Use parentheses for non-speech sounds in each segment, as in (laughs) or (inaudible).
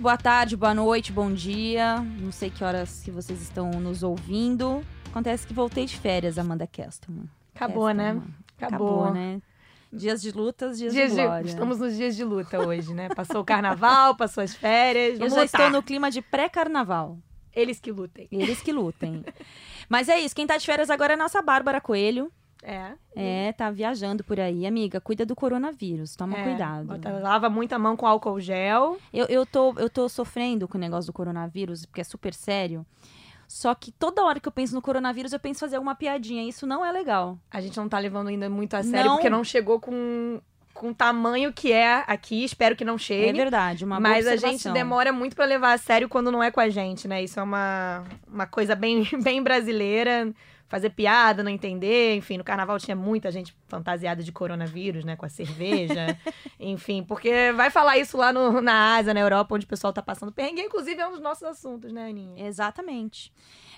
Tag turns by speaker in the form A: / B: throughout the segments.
A: boa tarde, boa noite, bom dia. Não sei que horas que vocês estão nos ouvindo. Acontece que voltei de férias, Amanda Kestelman.
B: Acabou, né?
A: Acabou. Acabou, né? Dias de lutas, dias, dias de glória.
B: De, estamos nos dias de luta hoje, né? Passou o carnaval, passou as férias.
A: Eu já lutar. estou no clima de pré-carnaval.
B: Eles que lutem.
A: Eles que lutem. Mas é isso, quem tá de férias agora é a nossa Bárbara Coelho.
B: É.
A: É, tá viajando por aí. Amiga, cuida do coronavírus, toma é, cuidado.
B: Bota, lava muita mão com álcool gel.
A: Eu, eu, tô, eu tô sofrendo com o negócio do coronavírus, porque é super sério. Só que toda hora que eu penso no coronavírus, eu penso fazer uma piadinha. Isso não é legal.
B: A gente não tá levando ainda muito a sério, não... porque não chegou com com o tamanho que é aqui, espero que não chegue. É
A: verdade, uma
B: Mas a gente demora muito para levar a sério quando não é com a gente, né? Isso é uma, uma coisa bem, (laughs) bem brasileira fazer piada, não entender. Enfim, no carnaval tinha muita gente fantasiada de coronavírus, né? Com a cerveja. (laughs) Enfim, porque vai falar isso lá no, na Ásia, na Europa, onde o pessoal tá passando perrengue. Inclusive, é um dos nossos assuntos, né, Aninha?
A: Exatamente.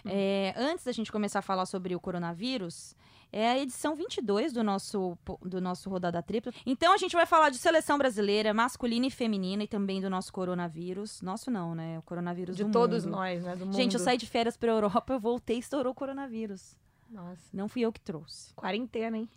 A: É, antes da gente começar a falar sobre o coronavírus, é a edição 22 do nosso, do nosso Rodada Tripla. Então a gente vai falar de seleção brasileira, masculina e feminina, e também do nosso coronavírus. Nosso não, né? O coronavírus
B: de
A: do
B: todos
A: mundo.
B: nós, né? Do mundo.
A: Gente, eu saí de férias pra Europa, eu voltei e estourou o coronavírus.
B: Nossa.
A: Não fui eu que trouxe.
B: Quarentena, hein?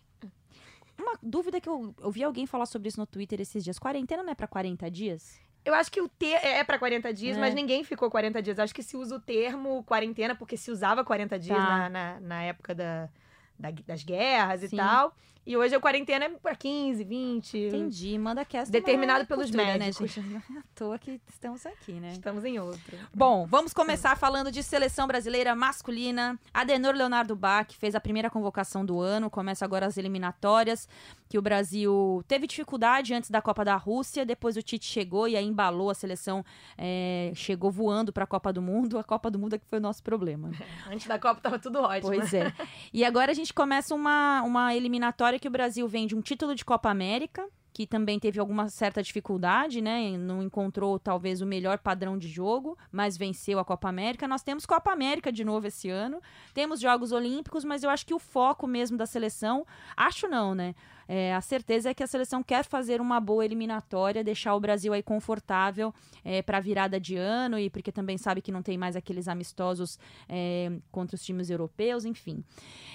A: Uma dúvida que eu ouvi alguém falar sobre isso no Twitter esses dias. Quarentena não é para 40 dias?
B: Eu acho que o ter é para 40 dias, é. mas ninguém ficou 40 dias. Acho que se usa o termo quarentena, porque se usava 40 dias tá. na, na, na, época da, da, das guerras Sim. e tal. E hoje a quarentena é para 15, 20.
A: Entendi. Manda cast.
B: Determinado pelos cultura, né, médicos.
A: Né, gente? Não é à toa que estamos aqui, né?
B: Estamos em outro.
A: Bom, vamos começar falando de seleção brasileira masculina. Adenor Leonardo Bach fez a primeira convocação do ano. Começa agora as eliminatórias. Que o Brasil teve dificuldade antes da Copa da Rússia. Depois o Tite chegou e aí embalou a seleção. É, chegou voando para a Copa do Mundo. A Copa do Mundo é que foi o nosso problema. (laughs)
B: antes da Copa tava tudo ótimo.
A: Pois é. E agora a gente começa uma, uma eliminatória que o Brasil vem de um título de Copa América, que também teve alguma certa dificuldade, né? Não encontrou talvez o melhor padrão de jogo, mas venceu a Copa América. Nós temos Copa América de novo esse ano. Temos Jogos Olímpicos, mas eu acho que o foco mesmo da seleção, acho não, né? É, a certeza é que a seleção quer fazer uma boa eliminatória, deixar o Brasil aí confortável é, para a virada de ano e porque também sabe que não tem mais aqueles amistosos é, contra os times europeus, enfim.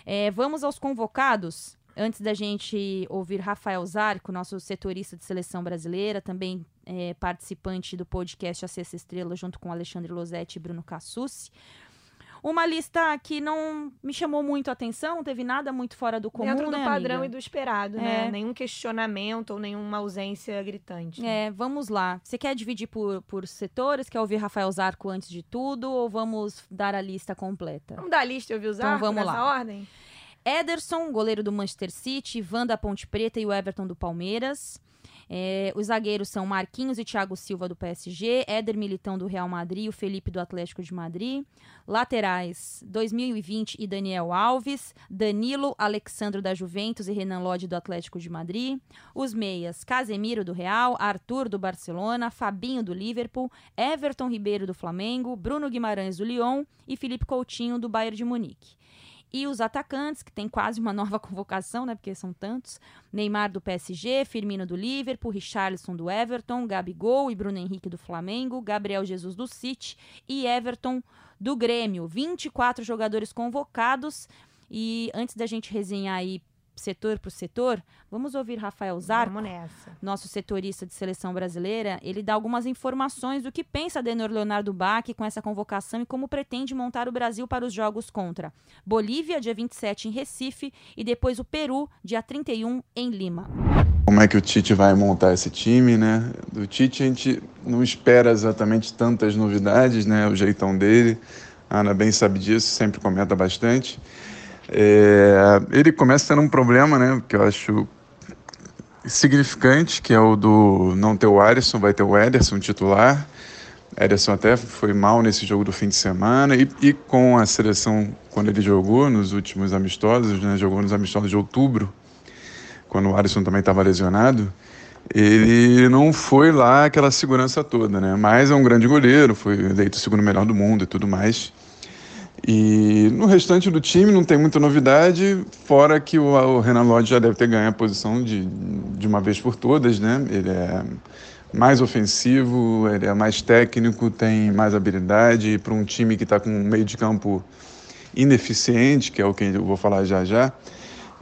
A: É, vamos aos convocados. Antes da gente ouvir Rafael Zarco, nosso setorista de seleção brasileira, também é, participante do podcast A Sexta Estrela, junto com Alexandre Losetti e Bruno Cassucci. Uma lista que não me chamou muito a atenção, não teve nada muito fora do comum,
B: Dentro do
A: né,
B: padrão
A: amiga?
B: e do esperado, né? é. né? Nenhum questionamento ou nenhuma ausência gritante.
A: Né? É, vamos lá. Você quer dividir por, por setores? Quer ouvir Rafael Zarco antes de tudo? Ou vamos dar a lista completa?
B: Vamos dar a lista e ouvir o então Zarco então, vamos nessa lá. ordem?
A: Ederson, goleiro do Manchester City, Van da Ponte Preta e o Everton do Palmeiras. É, os zagueiros são Marquinhos e Thiago Silva do PSG, Éder Militão do Real Madrid o Felipe do Atlético de Madrid. Laterais, 2020 e Daniel Alves, Danilo, Alexandro da Juventus e Renan Lodge do Atlético de Madrid. Os meias, Casemiro do Real, Arthur do Barcelona, Fabinho do Liverpool, Everton Ribeiro do Flamengo, Bruno Guimarães do Lyon e Felipe Coutinho do Bayern de Munique. E os atacantes, que tem quase uma nova (laughs) convocação, né? Porque são tantos. Neymar do PSG, Firmino do Liverpool, Richarlison do Everton, Gabigol e Bruno Henrique do Flamengo, Gabriel Jesus do City e Everton do Grêmio. 24 jogadores convocados. E antes da gente resenhar aí setor por setor, vamos ouvir Rafael Zarco, nosso setorista de seleção brasileira. Ele dá algumas informações do que pensa Denor Leonardo Bach com essa convocação e como pretende montar o Brasil para os jogos contra Bolívia, dia 27 em Recife, e depois o Peru, dia 31 em Lima.
C: Como é que o Tite vai montar esse time, né? Do Tite a gente não espera exatamente tantas novidades, né? O jeitão dele. A Ana bem sabe disso, sempre comenta bastante. É, ele começa tendo um problema, né, que eu acho significante, que é o do não ter o Alisson, vai ter o Ederson titular. Ederson até foi mal nesse jogo do fim de semana e, e com a seleção, quando ele jogou nos últimos amistosos, né, jogou nos amistosos de outubro, quando o Alisson também estava lesionado, ele não foi lá aquela segurança toda, né? Mas é um grande goleiro, foi eleito o segundo melhor do mundo e tudo mais. E no restante do time não tem muita novidade, fora que o, o Renan Lodge já deve ter ganho a posição de, de uma vez por todas, né? Ele é mais ofensivo, ele é mais técnico, tem mais habilidade. Para um time que está com um meio de campo ineficiente, que é o que eu vou falar já já,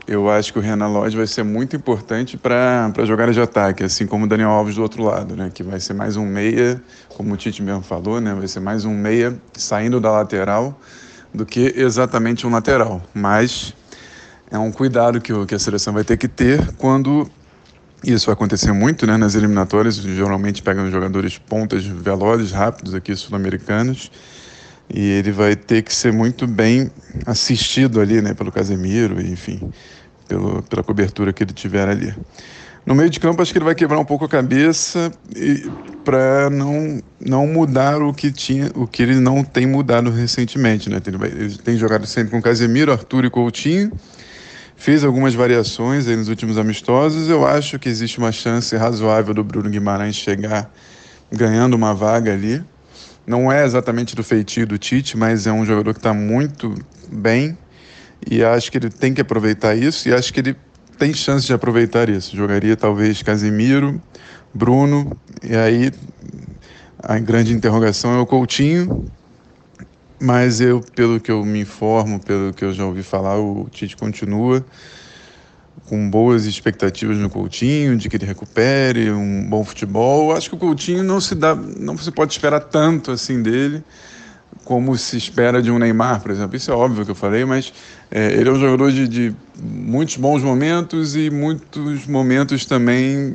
C: eu acho que o Renan Lodge vai ser muito importante para jogar de ataque, assim como o Daniel Alves do outro lado, né? Que vai ser mais um meia, como o Tite mesmo falou, né? Vai ser mais um meia saindo da lateral do que exatamente um lateral. Mas é um cuidado que, que a seleção vai ter que ter quando isso acontecer muito, né? Nas eliminatórias, geralmente pegam jogadores pontas velozes, rápidos aqui, sul-americanos e ele vai ter que ser muito bem assistido ali, né, pelo Casemiro, enfim, pelo, pela cobertura que ele tiver ali. No meio de campo, acho que ele vai quebrar um pouco a cabeça para não, não mudar o que tinha, o que ele não tem mudado recentemente, né? Ele, vai, ele tem jogado sempre com Casemiro, Arthur e Coutinho. Fez algumas variações nos últimos amistosos. Eu acho que existe uma chance razoável do Bruno Guimarães chegar ganhando uma vaga ali não é exatamente do feitio do Tite, mas é um jogador que está muito bem e acho que ele tem que aproveitar isso e acho que ele tem chance de aproveitar isso. Jogaria talvez Casimiro, Bruno e aí a grande interrogação é o Coutinho, mas eu, pelo que eu me informo, pelo que eu já ouvi falar, o Tite continua com boas expectativas no Coutinho, de que ele recupere um bom futebol. Acho que o Coutinho não se dá, não se pode esperar tanto assim dele como se espera de um Neymar, por exemplo. Isso é óbvio que eu falei, mas é, ele é um jogador de, de muitos bons momentos e muitos momentos também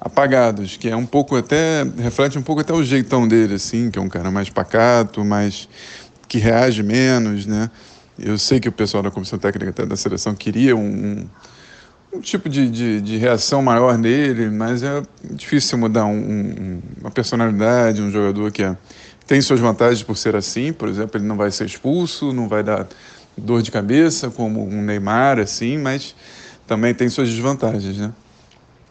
C: apagados, que é um pouco até reflete um pouco até o jeitão dele, assim, que é um cara mais pacato, mais que reage menos, né? Eu sei que o pessoal da comissão técnica da seleção queria um, um tipo de, de, de, reação maior nele, mas é difícil mudar um, um, uma personalidade, um jogador que é, tem suas vantagens por ser assim, por exemplo, ele não vai ser expulso, não vai dar dor de cabeça como um Neymar, assim, mas também tem suas desvantagens, né?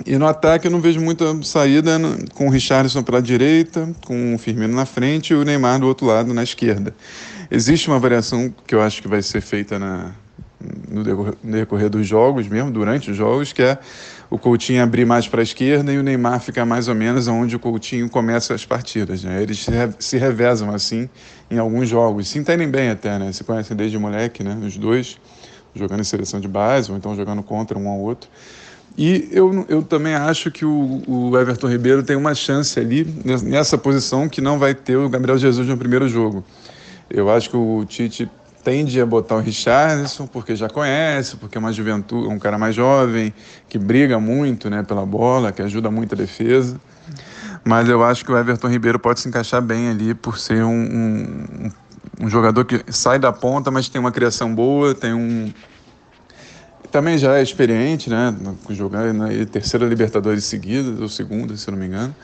C: E no ataque eu não vejo muita saída com o Richarlison pela direita, com o Firmino na frente e o Neymar do outro lado, na esquerda. Existe uma variação que eu acho que vai ser feita na, no decorrer dos jogos mesmo, durante os jogos, que é o Coutinho abrir mais para a esquerda e o Neymar ficar mais ou menos onde o Coutinho começa as partidas. Né? Eles se revezam assim em alguns jogos. Se entendem bem até, né? Se conhecem desde moleque, né? Os dois, jogando em seleção de base ou então jogando contra um ao outro. E eu, eu também acho que o, o Everton Ribeiro tem uma chance ali nessa posição que não vai ter o Gabriel Jesus no primeiro jogo. Eu acho que o Tite tende a botar o Richardson porque já conhece, porque é uma juventude, um cara mais jovem, que briga muito né, pela bola, que ajuda muito a defesa. Mas eu acho que o Everton Ribeiro pode se encaixar bem ali por ser um, um, um jogador que sai da ponta, mas tem uma criação boa, tem um. Também já é experiente, né? Jogando na né, terceira Libertadores seguida, ou segunda, se eu não me engano.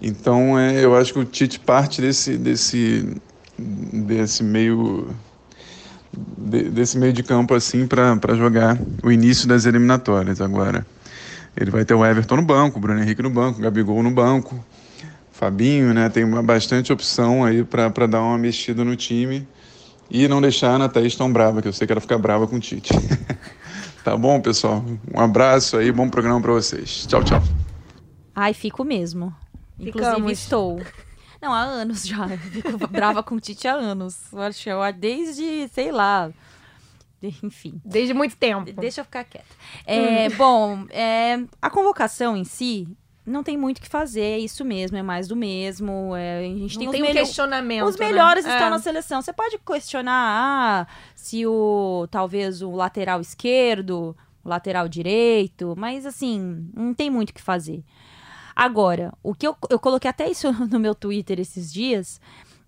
C: Então é, eu acho que o Tite parte desse, desse, desse meio de, desse meio de campo assim para jogar o início das eliminatórias agora. Ele vai ter o Everton no banco, o Bruno Henrique no banco, o Gabigol no banco, Fabinho, né? Tem uma bastante opção aí para dar uma mexida no time e não deixar a Ana Thaís tão brava, que eu sei que ela fica brava com o Tite. (laughs) tá bom, pessoal? Um abraço aí, bom programa para vocês. Tchau, tchau.
A: Ai, fico mesmo. Inclusive Ficamos. estou. Não, há anos já. Eu fico (laughs) brava com o Tite há anos. Acho desde, sei lá. Enfim.
B: Desde muito tempo.
A: Deixa eu ficar quieta. É, hum. Bom, é, a convocação em si não tem muito o que fazer, é isso mesmo, é mais do mesmo. É, a gente
B: não
A: tem,
B: tem um questionamento.
A: Os né? melhores né? estão é. na seleção. Você pode questionar ah, se o talvez o lateral esquerdo, o lateral direito, mas assim, não tem muito o que fazer. Agora, o que eu, eu coloquei até isso (laughs) no meu Twitter esses dias,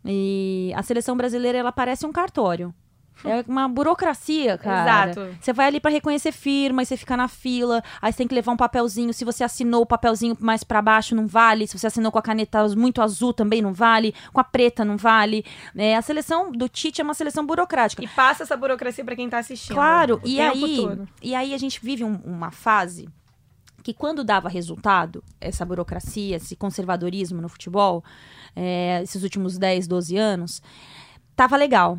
A: e a seleção brasileira ela parece um cartório. (laughs) É uma burocracia, cara. Exato. Você vai ali para reconhecer firma, e você fica na fila, aí você tem que levar um papelzinho. Se você assinou o papelzinho mais para baixo, não vale. Se você assinou com a caneta muito azul, também não vale. Com a preta, não vale. É, a seleção do Tite é uma seleção burocrática.
B: E passa essa burocracia para quem tá assistindo.
A: Claro, e aí, todo. e aí a gente vive um, uma fase que quando dava resultado, essa burocracia, esse conservadorismo no futebol, é, esses últimos 10, 12 anos, tava legal.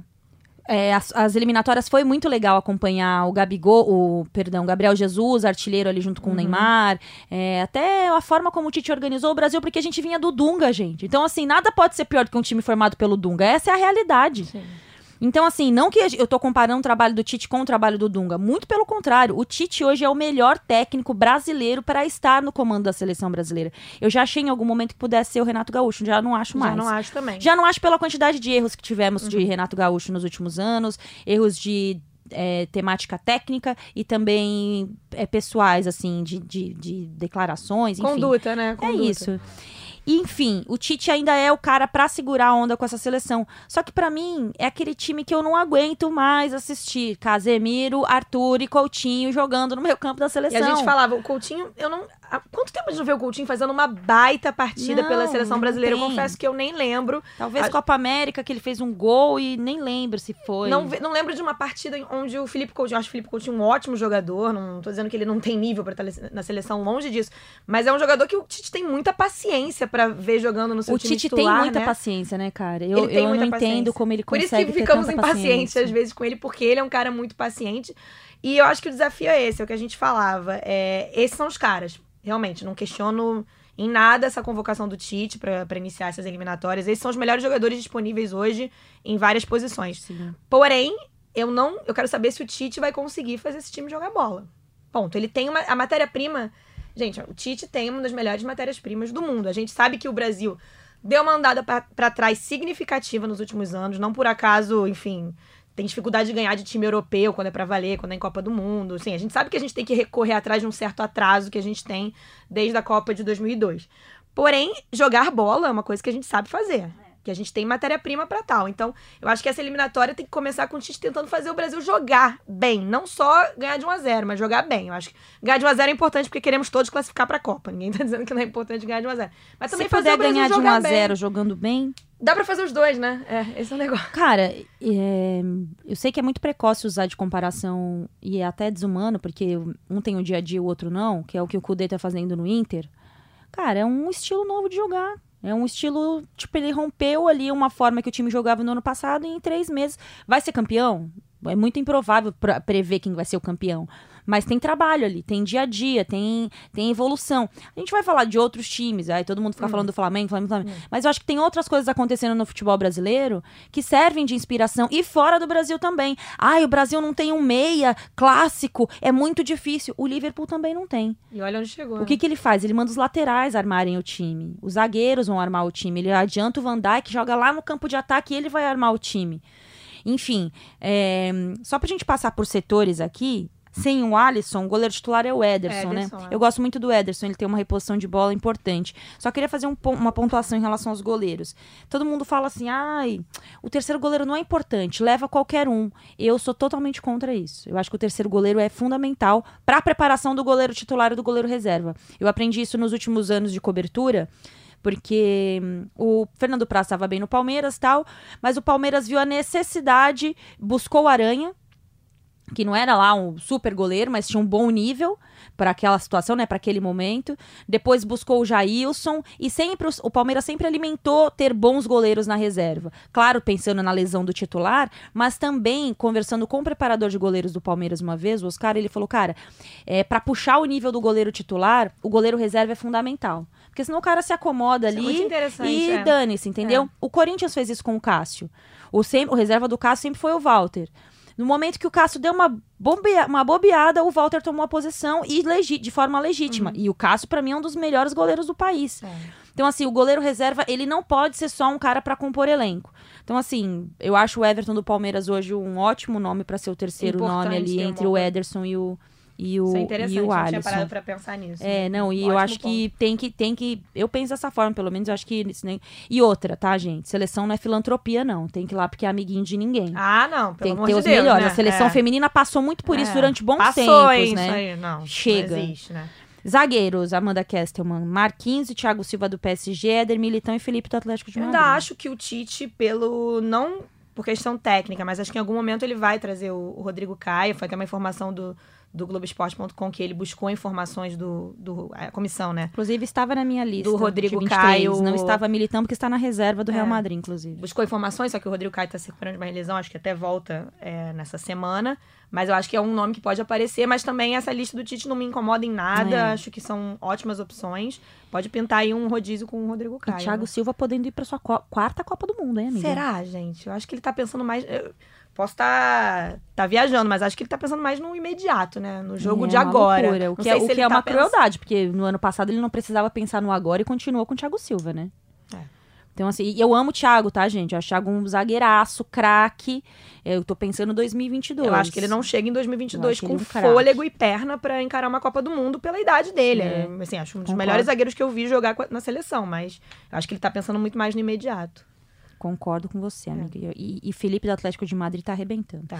A: é, as, as eliminatórias foi muito legal acompanhar o Gabigol, o, perdão, Gabriel Jesus, artilheiro ali junto com o Neymar. é, até a forma como o Tite organizou o Brasil, porque a gente vinha do Dunga, gente. Então, assim, nada pode ser pior do que um time formado pelo Dunga. Essa é a realidade. Então, assim, não que eu tô comparando o trabalho do Tite com o trabalho do Dunga. Muito pelo contrário. O Tite hoje é o melhor técnico brasileiro para estar no comando da seleção brasileira. Eu já achei em algum momento que pudesse ser o Renato Gaúcho. Já não acho mais.
B: Já não acho também.
A: Já não acho pela quantidade de erros que tivemos de Renato Gaúcho nos últimos anos, erros de é, temática técnica e também é, pessoais, assim, de, de, de declarações, enfim.
B: Conduta, né?
A: É
B: Conduta.
A: isso. E, enfim, o Tite ainda é o cara pra segurar a onda com essa seleção. Só que pra mim é aquele time que eu não aguento mais assistir. Casemiro, Arthur e Coutinho jogando no meio campo da
B: E
A: seleção.
B: a gente falava, o Coutinho, eu não. Há quanto tempo a gente não vê o Coutinho fazendo uma baita partida
A: Não,
B: pela seleção brasileira? Eu confesso que eu nem lembro.
A: Talvez
B: a-
A: Copa América que ele fez um gol e nem lembro se foi.
B: Não, não lembro de uma partida onde o Felipe Coutinho, eu acho o Felipe Coutinho um ótimo jogador, não tô dizendo que ele não tem nível pra estar na seleção, longe disso, mas é um jogador que o Tite tem muita paciência pra ver jogando no seu
A: O
B: time
A: Tite
B: titular,
A: tem muita
B: né?
A: paciência, né, cara? Eu, eu não
B: paciência.
A: entendo como ele
B: Por isso
A: consegue
B: que ficamos impacientes às vezes com ele, porque ele é um cara muito paciente. E eu acho que o desafio é esse, é o que a gente falava. É, esses são os caras. Realmente, não questiono em nada essa convocação do Tite pra iniciar essas eliminatórias. Esses são os melhores jogadores disponíveis hoje em várias posições.
A: Sim.
B: Porém, eu não, eu quero saber se o Tite vai conseguir fazer esse time jogar bola. Ponto. Ele tem uma a matéria-prima. Gente, o Tite tem uma das melhores matérias-primas do mundo. A gente sabe que o Brasil deu uma andada pra trás significativa nos últimos anos, não por acaso, enfim, tem dificuldade de ganhar de time europeu quando é pra valer, quando é em Copa do Mundo. Sim, a gente sabe que a gente tem que recorrer atrás de um certo atraso que a gente tem desde a Copa de 2002. Porém, jogar bola é uma coisa que a gente sabe fazer. Que a gente tem matéria-prima pra tal. Então, eu acho que essa eliminatória tem que começar com o Tite tentando fazer o Brasil jogar bem. Não só ganhar de 1 a 0 mas jogar bem. Eu acho que ganhar de 1 a 0 é importante porque queremos todos classificar pra Copa. Ninguém tá (laughs) dizendo que não é importante ganhar de 1 a 0 Mas também
A: Se
B: fazer
A: puder
B: o Brasil
A: ganhar de 1
B: jogar
A: a 0
B: bem.
A: jogando bem,
B: Dá pra fazer os dois, né? É, esse é o negócio.
A: Cara, é, eu sei que é muito precoce usar de comparação e é até desumano, porque um tem o dia a dia e o outro não, que é o que o Kudê tá fazendo no Inter. Cara, é um estilo novo de jogar. É um estilo, tipo, ele rompeu ali uma forma que o time jogava no ano passado e em três meses vai ser campeão. É muito improvável prever quem vai ser o campeão. Mas tem trabalho ali, tem dia a dia, tem, tem evolução. A gente vai falar de outros times, aí todo mundo fica falando do Flamengo, Flamengo, Flamengo. Mas eu acho que tem outras coisas acontecendo no futebol brasileiro que servem de inspiração e fora do Brasil também. Ai, o Brasil não tem um meia clássico, é muito difícil. O Liverpool também não tem.
B: E olha onde chegou.
A: O que, que ele faz? Ele manda os laterais armarem o time. Os zagueiros vão armar o time. Ele adianta o Van Dijk, joga lá no campo de ataque e ele vai armar o time. Enfim, é, só pra gente passar por setores aqui, sem o Alisson, o goleiro titular é o Ederson,
B: Ederson,
A: né?
B: é.
A: Eu gosto muito do Ederson, ele tem uma reposição de bola importante. Só queria fazer um uma pontuação em relação aos goleiros. Todo mundo fala assim, ai, o terceiro goleiro não é importante, leva qualquer um. Eu sou totalmente contra isso. Eu acho que o terceiro goleiro é fundamental para a preparação do goleiro titular e do goleiro reserva. Eu aprendi isso nos últimos anos de cobertura, porque hum, o Fernando Praz estava bem no Palmeiras tal, mas o Palmeiras viu a necessidade, buscou o Aranha, que não era lá um super goleiro, mas tinha um bom nível para aquela situação, né, para aquele momento. Depois buscou o Jailson e sempre os- o Palmeiras sempre alimentou ter bons goleiros na reserva. Claro, pensando na lesão do titular, mas também conversando com o preparador de goleiros do Palmeiras uma vez, o Oscar, ele falou: "Cara, é, para puxar o nível do goleiro titular, o goleiro reserva é fundamental. Porque senão o cara se acomoda
B: Isso é
A: ali
B: interessante,
A: e
B: é.
A: dane-se, entendeu? O Corinthians fez isso com o Cássio. O, sem- o reserva do Cássio sempre foi o Walter. No momento que o Cássio deu uma, bombea- uma bobeada, o Walter tomou a posição e legi- de forma legítima.
B: Uhum.
A: E o Cássio, pra mim, é um dos melhores goleiros do país.
B: É.
A: Então, assim, o goleiro reserva, ele não pode ser só um cara pra compor elenco. Então, assim, eu acho o Everton do Palmeiras hoje um ótimo nome pra ser o terceiro
B: Importante
A: nome ali
B: ter
A: entre o Ederson e o, e o,
B: Isso é interessante,
A: e o
B: não tinha
A: Alisson.
B: parado pra pensar nisso.
A: É, não, e
B: Ótimo
A: eu acho
B: ponto.
A: que tem que tem que eu penso dessa forma, pelo menos eu acho que nem... e outra, tá, gente? Seleção não é filantropia não, tem que ir lá porque é amiguinho de ninguém.
B: Ah, não, pelo
A: tem que ter
B: de
A: os
B: Deus,
A: melhores.
B: né?
A: A seleção
B: É.
A: feminina passou muito por isso
B: É.
A: durante bons
B: Passou,
A: tempos,
B: hein,
A: né?
B: Isso aí, não,
A: Chega.
B: Não existe, né?
A: Zagueiros, Amanda Kestelman, Marquinhos e Thiago Silva do PSG, Éder Militão e Felipe do Atlético de
B: Eu
A: Madrid.
B: ainda acho que o Tite, pelo. não por questão técnica, mas acho que em algum momento ele vai trazer o, o Rodrigo Caio. Foi até uma informação do, do Globoesporte.com que ele buscou informações do, do a comissão, né?
A: Inclusive, estava na minha lista.
B: Do Rodrigo
A: de 23.
B: Caio.
A: Não estava militando porque está na reserva do Real
B: É.
A: Madrid, inclusive.
B: Buscou informações, só que o Rodrigo Caio tá se recuperando de uma lesão, acho que até volta é, nessa semana. Mas eu acho que é um nome que pode aparecer, mas também essa lista do Tite não me incomoda em nada.
A: É.
B: Acho que são ótimas opções. Pode pintar aí um rodízio com o Rodrigo
A: E
B: Caio.
A: Thiago
B: né?
A: Silva podendo ir para sua co- quarta Copa do Mundo, hein, amiga?
B: Será, gente? Eu acho que ele tá pensando mais. eu posso estar tá, tá viajando, mas acho que ele tá pensando mais no imediato, né? No jogo
A: É
B: de agora.
A: loucura, O que, é, o que
B: ele
A: é
B: tá
A: uma
B: pens-
A: crueldade, porque no ano passado ele não precisava pensar no agora e continuou com o Thiago Silva, né?
B: É.
A: Então, assim, eu amo o Thiago, tá, gente? Eu acho o Thiago um zagueiraço, craque. Eu tô pensando em 2022.
B: Eu acho que ele não chega em
A: Eu
B: 2022
A: acho ele
B: com
A: craque.
B: fôlego e perna pra encarar uma Copa do Mundo pela idade dele.
A: É.
B: Assim, acho um dos
A: Concordo.
B: melhores zagueiros que eu vi jogar na seleção, mas acho que ele tá pensando muito mais no imediato.
A: Concordo com
B: É.
A: você, amiga. E, e Felipe do Atlético de Madrid tá arrebentando.
B: Tá.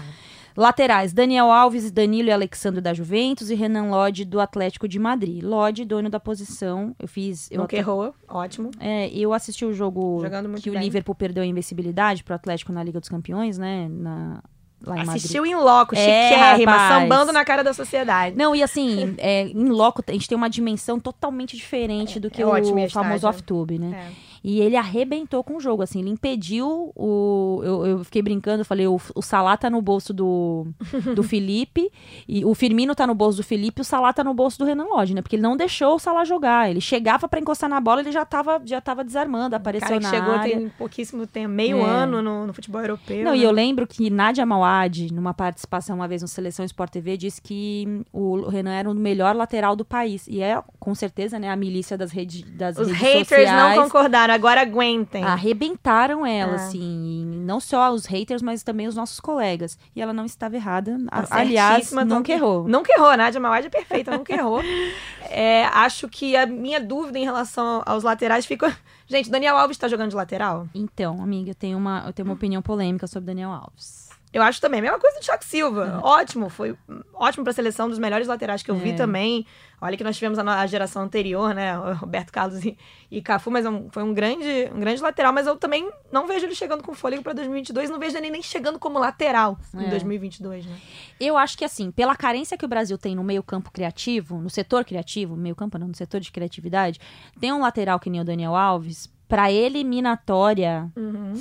A: Laterais: Daniel Alves, Danilo e Alexandre da Juventus e Renan Lodge do Atlético de Madrid. Lodge, dono da posição. Eu fiz. Eu,
B: Nunca errou, ótimo.
A: é, eu assisti o jogo que o
B: bem.
A: Liverpool perdeu a invencibilidade pro Atlético na Liga dos Campeões, né? Na, lá em Madrid.
B: Assistiu em loco,
A: É,
B: chiquérrima,
A: rapaz.
B: sambando na cara da sociedade.
A: Não, e assim, (laughs) é, em loco, a gente tem uma dimensão totalmente diferente do que
B: é
A: o famoso off-tube, né?
B: É.
A: E ele arrebentou com o jogo, assim, ele impediu o. Eu, eu fiquei brincando, eu falei, o, o Salah tá no bolso do, (laughs) do Felipe, e o Firmino tá no bolso do Felipe, e o Salah tá no bolso do Renan Lodge, né? Porque ele não deixou o Salah jogar. Ele chegava pra encostar na bola, ele já tava, já tava desarmando, apareceu
B: cara que
A: na
B: chegou
A: área.
B: tem pouquíssimo tempo, meio
A: É.
B: ano no, no futebol europeu.
A: Não,
B: né?
A: e eu lembro que Nadia Mawad, numa participação uma vez no Seleção Sport TV, disse que o Renan era o melhor lateral do país. E é, com certeza, né, a milícia das, rede, das
B: Os
A: redes
B: haters
A: sociais
B: não concordaram, agora aguentem.
A: arrebentaram ela,
B: Ah.
A: assim. Não só os haters, mas também os nossos colegas. E ela não estava errada. A-
B: Tá
A: Aliás,
B: certíssima,
A: nunca
B: nunca-
A: errou.
B: Nunca errou, Nádia Mawad é perfeita, nunca errou. (laughs) É, acho que a minha dúvida em relação aos laterais fica. Gente, Daniel Alves tá jogando de lateral?
A: Então, amiga, eu tenho uma, eu tenho uma opinião polêmica sobre Daniel Alves.
B: Eu acho também. Mesma coisa do Thiago Silva. Ótimo. Foi ótimo pra seleção, dos melhores laterais que eu vi
A: É.
B: também. Olha que nós tivemos a, a geração anterior, né? Roberto Carlos e, e Cafu, mas é um- foi um grande, um grande lateral. Mas eu também não vejo ele chegando com fôlego pra 2022. Não vejo ele nem chegando como lateral em
A: É.
B: 2022, né?
A: Eu acho que, assim, pela carência que o Brasil tem no meio campo criativo, no setor criativo, meio campo não, no setor de criatividade, tem um lateral que nem o Daniel Alves, pra eliminatória,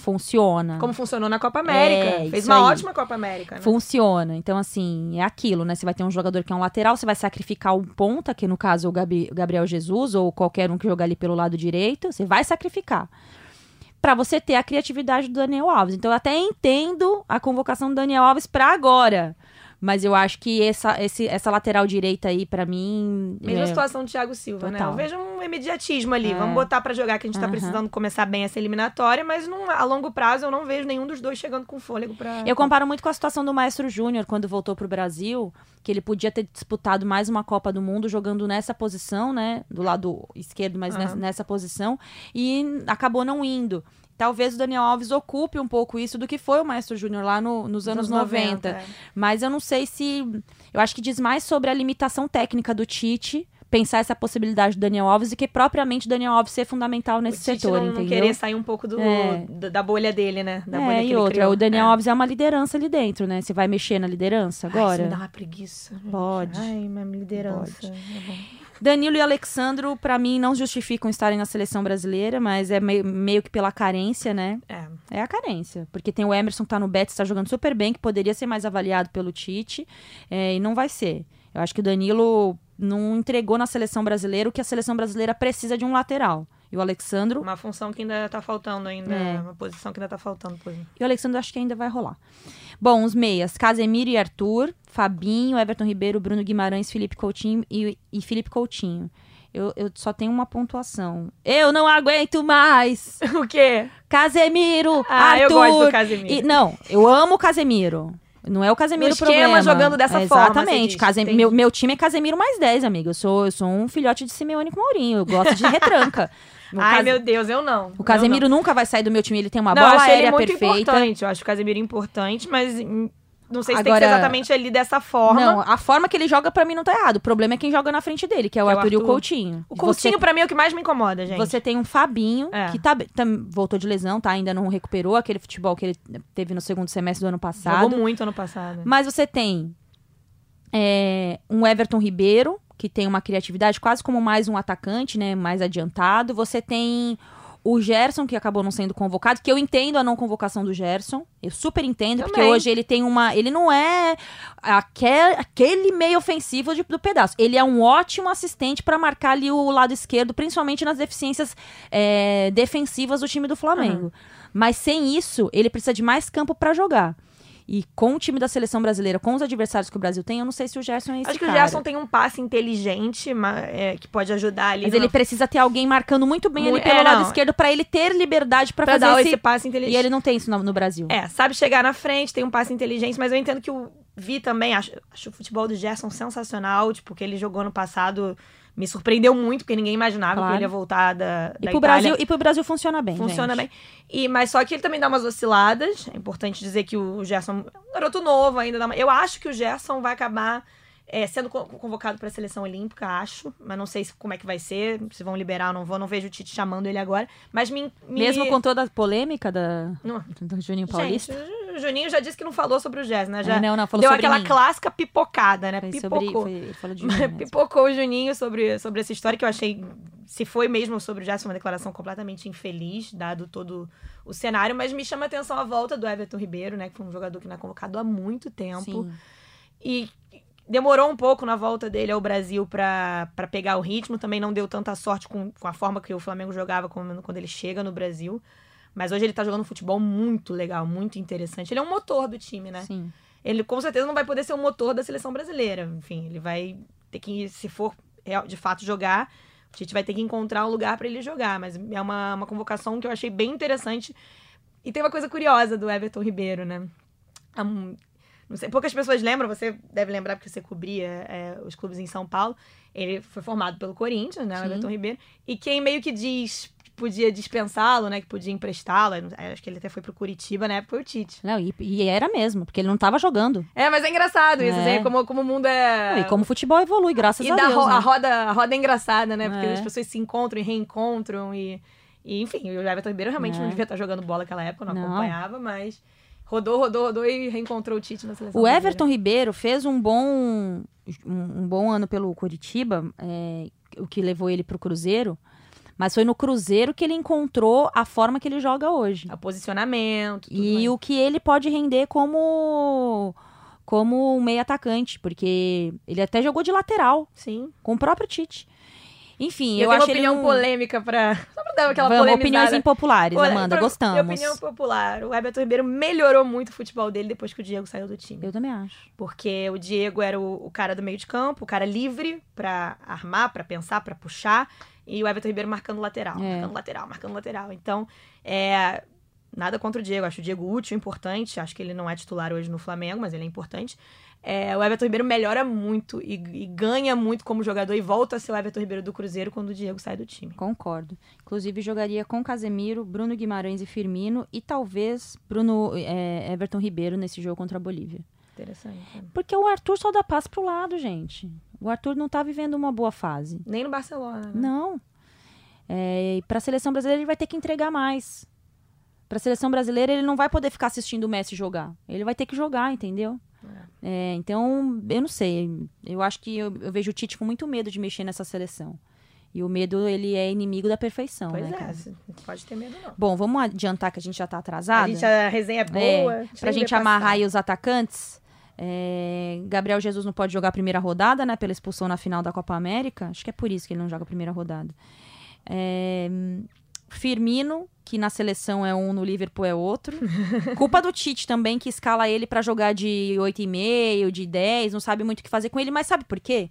A: funciona.
B: Como funcionou na Copa América.
A: É,
B: Fez uma
A: aí.
B: ótima Copa América, né?
A: Funciona. Então, assim, é aquilo, né? Você vai ter um jogador que é um lateral, você vai sacrificar um ponta, que no caso é o Gabi- Gabriel Jesus, ou qualquer um que jogar ali pelo lado direito, você vai sacrificar. Pra você ter a criatividade do Daniel Alves. Então, eu até entendo a convocação do Daniel Alves pra agora. Mas eu acho que essa, esse- essa lateral direita aí, pra mim.
B: Mesma
A: é,
B: situação do Thiago Silva, né?
A: Total.
B: Eu vejo um imediatismo ali.
A: É.
B: Vamos botar pra jogar que a gente tá precisando começar bem essa eliminatória, mas num- a longo prazo eu não vejo nenhum dos dois chegando com fôlego pra.
A: Eu comparo muito com a situação do Maestro Júnior quando voltou pro Brasil, que ele podia ter disputado mais uma Copa do Mundo jogando nessa posição, né? Do lado esquerdo, mas
B: Aham.
A: nessa, nessa posição, e acabou não indo. Talvez o Daniel Alves ocupe um pouco isso do que foi o Maestro Júnior lá no- nos anos 90.
B: é.
A: Mas eu não sei se. Eu acho que diz mais sobre a limitação técnica do Tite. Pensar essa possibilidade do Daniel Alves e que propriamente o Daniel Alves ser fundamental nesse setor,
B: não,
A: entendeu?
B: querer sair um pouco do,
A: É.
B: da, bolha dele, né? Da bolha
A: é,
B: que
A: e outra,
B: criou.
A: o Daniel
B: É.
A: Alves é uma liderança ali dentro, né? Você vai mexer na liderança
B: Ai, isso
A: agora?
B: me dá uma preguiça.
A: Pode.
B: Ai, minha liderança.
A: Pode. Danilo e Alexandro, pra mim, não justificam estarem na seleção brasileira, mas é meio, meio que pela carência, né?
B: É.
A: É a carência. Porque tem o Emerson que tá no Betis, tá jogando super bem, que poderia ser mais avaliado pelo Tite, é, e não vai ser. Eu acho que o Danilo não entregou na seleção brasileira o que a seleção brasileira precisa de um lateral. E o Alexandro.
B: Uma função que ainda tá faltando ainda.
A: É.
B: Uma posição que ainda tá faltando. Pois.
A: E o Alexandre acho que ainda vai rolar. Bom, os meias: Casemiro e Arthur, Fabinho, Everton Ribeiro, Bruno Guimarães, Felipe Coutinho e, e Felipe Coutinho. Eu, eu só tenho uma pontuação. Eu não aguento mais! (laughs)
B: o quê?
A: Casemiro!
B: Ah,
A: Arthur!
B: eu gosto do Casemiro.
A: E- não, eu amo o Casemiro. Não é o Casemiro
B: No
A: o problema.
B: esquema, jogando dessa
A: É,
B: forma,
A: Exatamente. Casem- meu, meu time é Casemiro mais 10, amigo. Eu sou, eu sou um filhote de Simeone com Mourinho. Eu gosto de (laughs) retranca. O
B: Ai,
A: Cas-
B: meu Deus, eu não.
A: O Casemiro nunca vai sair do meu time. Ele tem uma
B: não,
A: bola
B: acho ele
A: aérea
B: muito
A: perfeita.
B: importante. Eu acho o Casemiro importante, mas hum, não sei se tem que
A: Agora-
B: ser exatamente ali dessa forma.
A: Não, a forma que ele joga pra mim não tá errado. O problema é quem joga na frente dele, que é o
B: Que é
A: Arthur e o. Coutinho.
B: O Coutinho, pra mim, é o que mais me incomoda, gente.
A: Você, tem um Fabinho,
B: É.
A: que tá, tam- voltou de lesão, tá? Ainda não recuperou aquele futebol que ele teve no segundo semestre do ano passado.
B: Jogou muito ano passado.
A: Mas você tem é, um Everton Ribeiro, que tem uma criatividade quase como mais um atacante, né? Mais adiantado. Você tem o Gerson, que acabou não sendo convocado, que eu entendo a não convocação do Gerson. Eu super entendo, porque
B: Também.
A: hoje ele tem uma. Ele não é aquele, aquele meio ofensivo de- do pedaço. Ele é um ótimo assistente para marcar ali o lado esquerdo, principalmente nas deficiências é, defensivas do time do Flamengo. Mas sem isso, ele precisa de mais campo para jogar. E com o time da seleção brasileira, com os adversários que o Brasil tem, eu não sei se o Gerson é esse
B: Acho que
A: cara.
B: o Gerson tem um passe inteligente ma- é, que pode ajudar ali.
A: Mas
B: no-
A: ele precisa ter alguém marcando muito bem ali pelo
B: é,
A: lado
B: não.
A: esquerdo pra ele ter liberdade pra
B: pra
A: fazer
B: dar
A: esse...
B: esse passe inteligente.
A: E ele não tem isso no, no Brasil.
B: É, sabe chegar na frente, tem um passe inteligente, mas eu entendo que o Vi também, acho, acho o futebol do Gerson sensacional, tipo, que ele jogou no passado, me surpreendeu muito, porque ninguém imaginava
A: Claro.
B: que ele ia voltar da,
A: E
B: da
A: pro,
B: Itália.
A: Brasil, e pro Brasil funciona bem,
B: Funciona
A: gente.
B: bem. E, mas só que ele também dá umas osciladas. É importante dizer que o Gerson é um garoto novo ainda. Uma... Eu acho que o Gerson vai acabar é, sendo co- convocado para a seleção olímpica, acho. Mas não sei se- como é que vai ser, se vão liberar ou não vão. Não vejo o Tite chamando ele agora. Mas me. me...
A: Mesmo com toda a polêmica da,
B: Não.
A: do Juninho
B: Gente,
A: Paulista.
B: o Juninho já disse que não falou sobre o Gerson, né? Já
A: É, não, não, falou
B: deu
A: sobre
B: aquela
A: mim.
B: clássica pipocada, né?
A: Foi
B: Pipocou.
A: sobre, foi, mim.
B: Pipocou o Juninho sobre, sobre essa história que eu achei. Se foi mesmo sobre o Gerson, uma declaração completamente infeliz, dado todo o cenário, mas me chama a atenção a volta do Everton Ribeiro, né? Que foi um jogador que não é convocado há muito tempo.
A: Sim.
B: E demorou um pouco na volta dele ao Brasil pra pra pegar o ritmo. Também não deu tanta sorte com, com a forma que o Flamengo jogava quando, quando ele chega no Brasil. Mas hoje ele tá jogando futebol muito legal, muito interessante. Ele é um motor do time, né?
A: Sim.
B: ele com certeza não vai poder ser o motor da seleção brasileira. Enfim, ele vai ter que, se for de fato jogar, a gente vai ter que encontrar um lugar para ele jogar. Mas é uma, uma convocação que eu achei bem interessante. E tem uma coisa curiosa do Everton Ribeiro, né? Não sei, poucas pessoas lembram, você deve lembrar porque você cobria é, os clubes em São Paulo. Ele foi formado pelo Corinthians, né? O. Everton Ribeiro. E quem meio que diz que podia dispensá-lo, né? Que podia emprestá-lo. Acho que ele até foi pro Curitiba na época, foi o Tite.
A: Não, e, e era mesmo, porque ele não tava jogando.
B: É, mas é engraçado isso,
A: É.
B: assim, como, como o mundo é.
A: E como o futebol evolui, graças
B: E
A: a Deus.
B: ro-
A: né?
B: a, roda, a roda é engraçada, né? Porque
A: É.
B: as pessoas se encontram e reencontram. E, e enfim, o Everton Ribeiro realmente
A: É.
B: não devia estar jogando bola naquela época, não,
A: Não.
B: acompanhava, mas rodou, rodou, rodou e reencontrou o Tite na seleção.
A: O. Everton Ribeiro fez um bom, um, um bom ano pelo Curitiba, é, o que levou ele pro Cruzeiro. Mas foi no Cruzeiro que ele encontrou a forma que ele joga hoje.
B: O posicionamento.
A: E
B: mais.
A: o que ele pode render como como um meio atacante, porque ele até jogou de lateral
B: Sim.
A: com o próprio Tite. Enfim,
B: eu,
A: eu,
B: uma
A: acho ele
B: opinião
A: um...
B: polêmica pra. Só pra dar aquela
A: Vamos,
B: polemizada.
A: opiniões impopulares,
B: Olha,
A: Amanda,
B: pra-
A: gostamos.
B: Minha opinião popular. O Everton Ribeiro melhorou muito o futebol dele depois que o Diego saiu do time.
A: Eu também acho.
B: Porque o Diego era o, o cara do meio de campo, o cara livre pra armar, pra pensar, pra puxar. E o Everton Ribeiro marcando lateral,
A: É.
B: marcando lateral, marcando lateral. Então, é. Nada contra o Diego. Acho o Diego útil, importante. Acho que ele não é titular hoje no Flamengo, mas ele é importante. É, o Everton Ribeiro melhora muito e, e ganha muito como jogador e volta a ser o Everton Ribeiro do Cruzeiro quando o Diego sai do time.
A: Concordo. Inclusive, jogaria com Casemiro, Bruno Guimarães e Firmino e talvez Bruno é, Everton Ribeiro nesse jogo contra a Bolívia.
B: Interessante. né?
A: Porque o Arthur só dá passe pro lado, gente. O Arthur não tá vivendo uma boa fase.
B: Nem no Barcelona. né?
A: Não. É, e pra seleção brasileira ele vai ter que entregar mais. Pra seleção brasileira ele não vai poder ficar assistindo o Messi jogar. Ele vai ter que jogar, entendeu? É, então, eu não sei. Eu acho que eu, eu vejo o Tite com muito medo de mexer nessa seleção. E o medo, ele é inimigo da perfeição,
B: Pois
A: né,
B: é, não pode ter medo, não.
A: Bom, vamos adiantar que a gente já tá
B: A,
A: atrasado.
B: gente, a resenha é boa.
A: É, pra gente amarrar aí os atacantes. é, Gabriel Jesus não pode jogar a primeira rodada, né? Pela expulsão na final da Copa América. Acho que é por isso que ele não joga a primeira rodada. É, Firmino, que na seleção é um, no Liverpool é outro. (laughs) Culpa do Tite também, que escala ele pra jogar de 8,5, de 10, não sabe muito o que fazer com ele. Mas sabe por quê?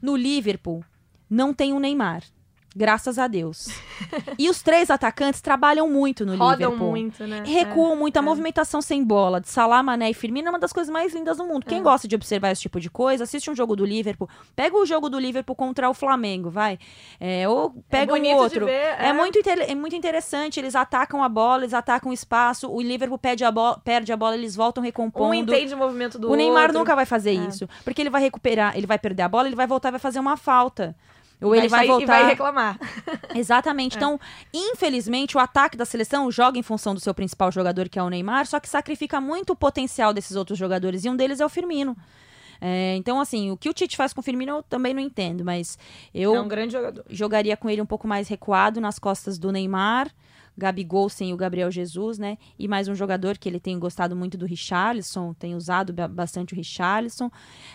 A: No Liverpool não tem o Neymar. Graças a Deus. e os três atacantes trabalham muito no
B: Rodam
A: Liverpool.
B: muito, né?
A: Recuam muito. A
B: é.
A: movimentação sem bola de Salah, Mané e Firmino é uma das coisas mais lindas do mundo. Quem
B: É.
A: gosta de observar esse tipo de coisa, assiste um jogo do Liverpool. Pega o jogo do Liverpool contra o Flamengo, vai. É, ou pega um outro.
B: ver,
A: é.
B: é.
A: muito é muito interessante. Eles atacam a bola, eles atacam o espaço. O Liverpool perde a, bola, perde a bola, eles voltam
B: Um
A: recompondo.
B: entende o movimento do
A: o Neymar
B: outro.
A: nunca vai fazer
B: É.
A: isso. Porque ele vai recuperar, ele vai perder a bola, ele vai voltar e vai fazer uma falta. Ou
B: Vai
A: ele vai voltar.
B: E vai reclamar. (laughs)
A: Exatamente. Então, infelizmente, o ataque da seleção joga em função do seu principal jogador, que é o Neymar, só que sacrifica muito o potencial desses outros jogadores. E um deles é o Firmino. É, então, assim, o que o Tite faz com o Firmino eu também não entendo, mas eu
B: É um grande jogador.
A: jogaria com ele um pouco mais recuado nas costas do Neymar. Gabigol sem o Gabriel Jesus, né? E mais um jogador que ele tem gostado muito do Richarlison, tem usado ba- bastante o Richarlison.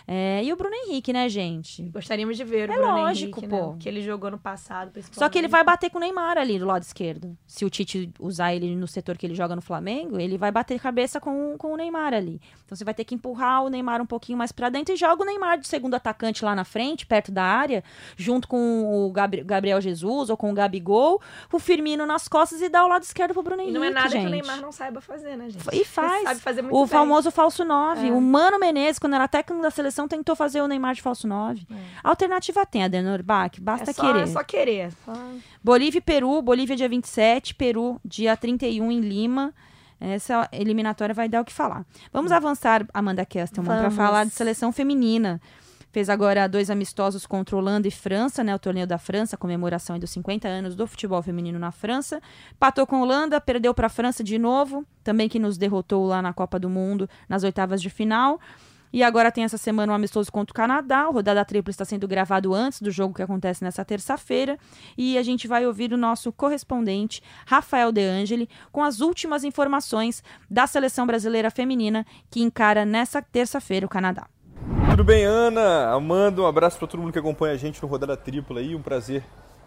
A: É, e o Bruno Henrique, né, gente?
B: Gostaríamos de ver o
A: É
B: Bruno
A: lógico,
B: Henrique,
A: pô.
B: né? Que ele jogou no passado, principalmente.
A: Só que ele vai bater com o Neymar ali do lado esquerdo. Se o Tite usar ele no setor que ele joga no Flamengo, ele vai bater cabeça com, com o Neymar ali. Então você vai ter que empurrar o Neymar um pouquinho mais pra dentro e joga o Neymar de segundo atacante lá na frente, perto da área, junto com o Gabri- Gabriel Jesus ou com o Gabigol, o Firmino nas costas e dá o lado esquerdo pro Bruno
B: E
A: Henrique,
B: não é nada
A: gente.
B: que o Neymar não saiba fazer, né, gente?
A: E faz.
B: Ele sabe fazer muito
A: o
B: bem.
A: famoso falso 9.
B: É.
A: O Mano Menezes, quando era técnico da seleção, tentou fazer o Neymar de falso 9. Alternativa tem, Adenor Bach, basta
B: é só,
A: querer.
B: É só querer. Só...
A: Bolívia e Peru, Bolívia dia 27, Peru dia 31 em Lima. Essa eliminatória vai dar o que falar. Vamos avançar, Amanda Kestelman, para falar de seleção feminina. Fez agora dois amistosos contra Holanda e França, né? O torneio da França, comemoração dos 50 anos do futebol feminino na França. Patou com a Holanda, perdeu para a França de novo, também que nos derrotou lá na Copa do Mundo nas oitavas de final. E agora tem essa semana um amistoso contra o Canadá. O Rodada Tripla está sendo gravado antes do jogo que acontece nessa terça-feira. E a gente vai ouvir o nosso correspondente, Rafael De Angeli, com as últimas informações da seleção brasileira feminina que encara nessa terça-feira o Canadá.
D: Tudo bem, Ana? Amanda, um abraço para todo mundo que acompanha a gente no Rodada Tripla aí. Um prazer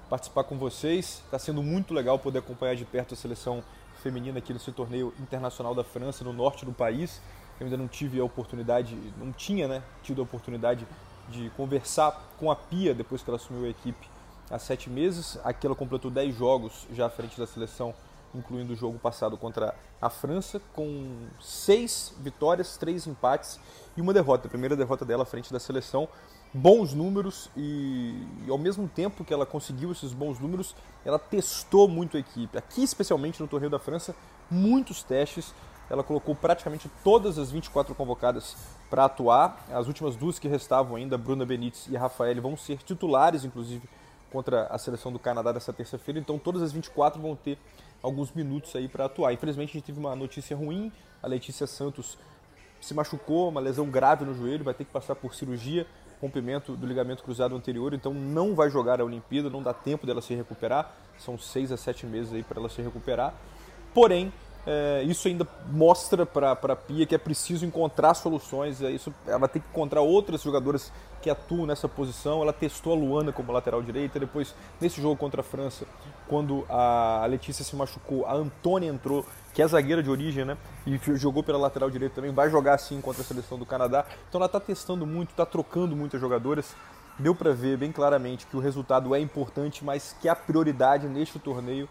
D: participar com vocês. Está sendo muito legal poder acompanhar de perto a seleção feminina aqui nesse torneio internacional da França, no norte do país. Eu ainda não tive a oportunidade, não tinha, né, tido a oportunidade de conversar com a Pia depois que ela assumiu a equipe há sete meses. Aqui ela completou dez jogos já à frente da seleção, incluindo o jogo passado contra a França, com seis vitórias, três empates e uma derrota. A primeira derrota dela à frente da seleção. Bons números e, e ao mesmo tempo que ela conseguiu esses bons números, ela testou muito a equipe. Aqui, especialmente no Torneio da França, muitos testes. Ela colocou praticamente todas as 24 convocadas para atuar. As últimas duas que restavam ainda, Bruna Benítez e Rafael, vão ser titulares, inclusive, contra a seleção do Canadá dessa terça-feira. Então, todas as 24 vão ter alguns minutos aí para atuar. Infelizmente, a gente teve uma notícia ruim. A Letícia Santos se machucou, uma lesão grave no joelho, vai ter que passar por cirurgia, rompimento do ligamento cruzado anterior, então não vai jogar a Olimpíada, não dá tempo dela se recuperar. São seis a sete meses aí para ela se recuperar. Porém, é, isso ainda mostra para a Pia que é preciso encontrar soluções. É isso, ela tem que encontrar outras jogadoras que atuam nessa posição. Ela testou a Luana como lateral direita. Depois, nesse jogo contra a França, quando a Letícia se machucou, a Antônia entrou, que é zagueira de origem, né? E jogou pela lateral direita também. Vai jogar assim contra a seleção do Canadá. Então ela está testando muito, está trocando muitas jogadoras. Deu para ver bem claramente que o resultado é importante, mas que a prioridade neste torneio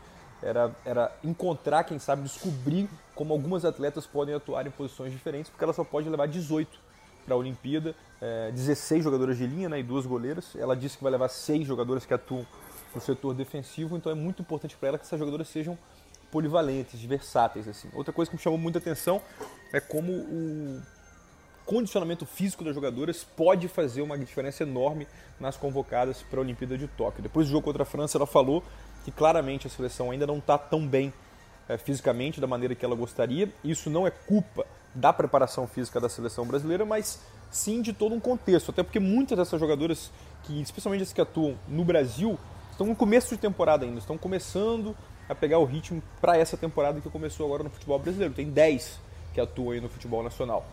D: era, era encontrar, quem sabe, descobrir como algumas atletas podem atuar em posições diferentes, porque ela só pode levar 18 para a Olimpíada, é, 16 jogadoras de linha né, e duas goleiras. Ela disse que vai levar seis jogadoras que atuam no setor defensivo, então é muito importante para ela que essas jogadoras sejam polivalentes, versáteis. Assim. Outra coisa que me chamou muita atenção é como o condicionamento físico das jogadoras pode fazer uma diferença enorme nas convocadas para a Olimpíada de Tóquio. Depois do jogo contra a França, ela falou que claramente a seleção ainda não está tão bem é, fisicamente da maneira que ela gostaria. Isso não é culpa da preparação física da seleção brasileira, mas sim de todo um contexto. Até porque muitas dessas jogadoras, que especialmente as que atuam no Brasil, estão no começo de temporada ainda, estão começando a pegar o ritmo para essa temporada que começou agora no futebol brasileiro. Tem 10 que atuam aí no futebol nacional.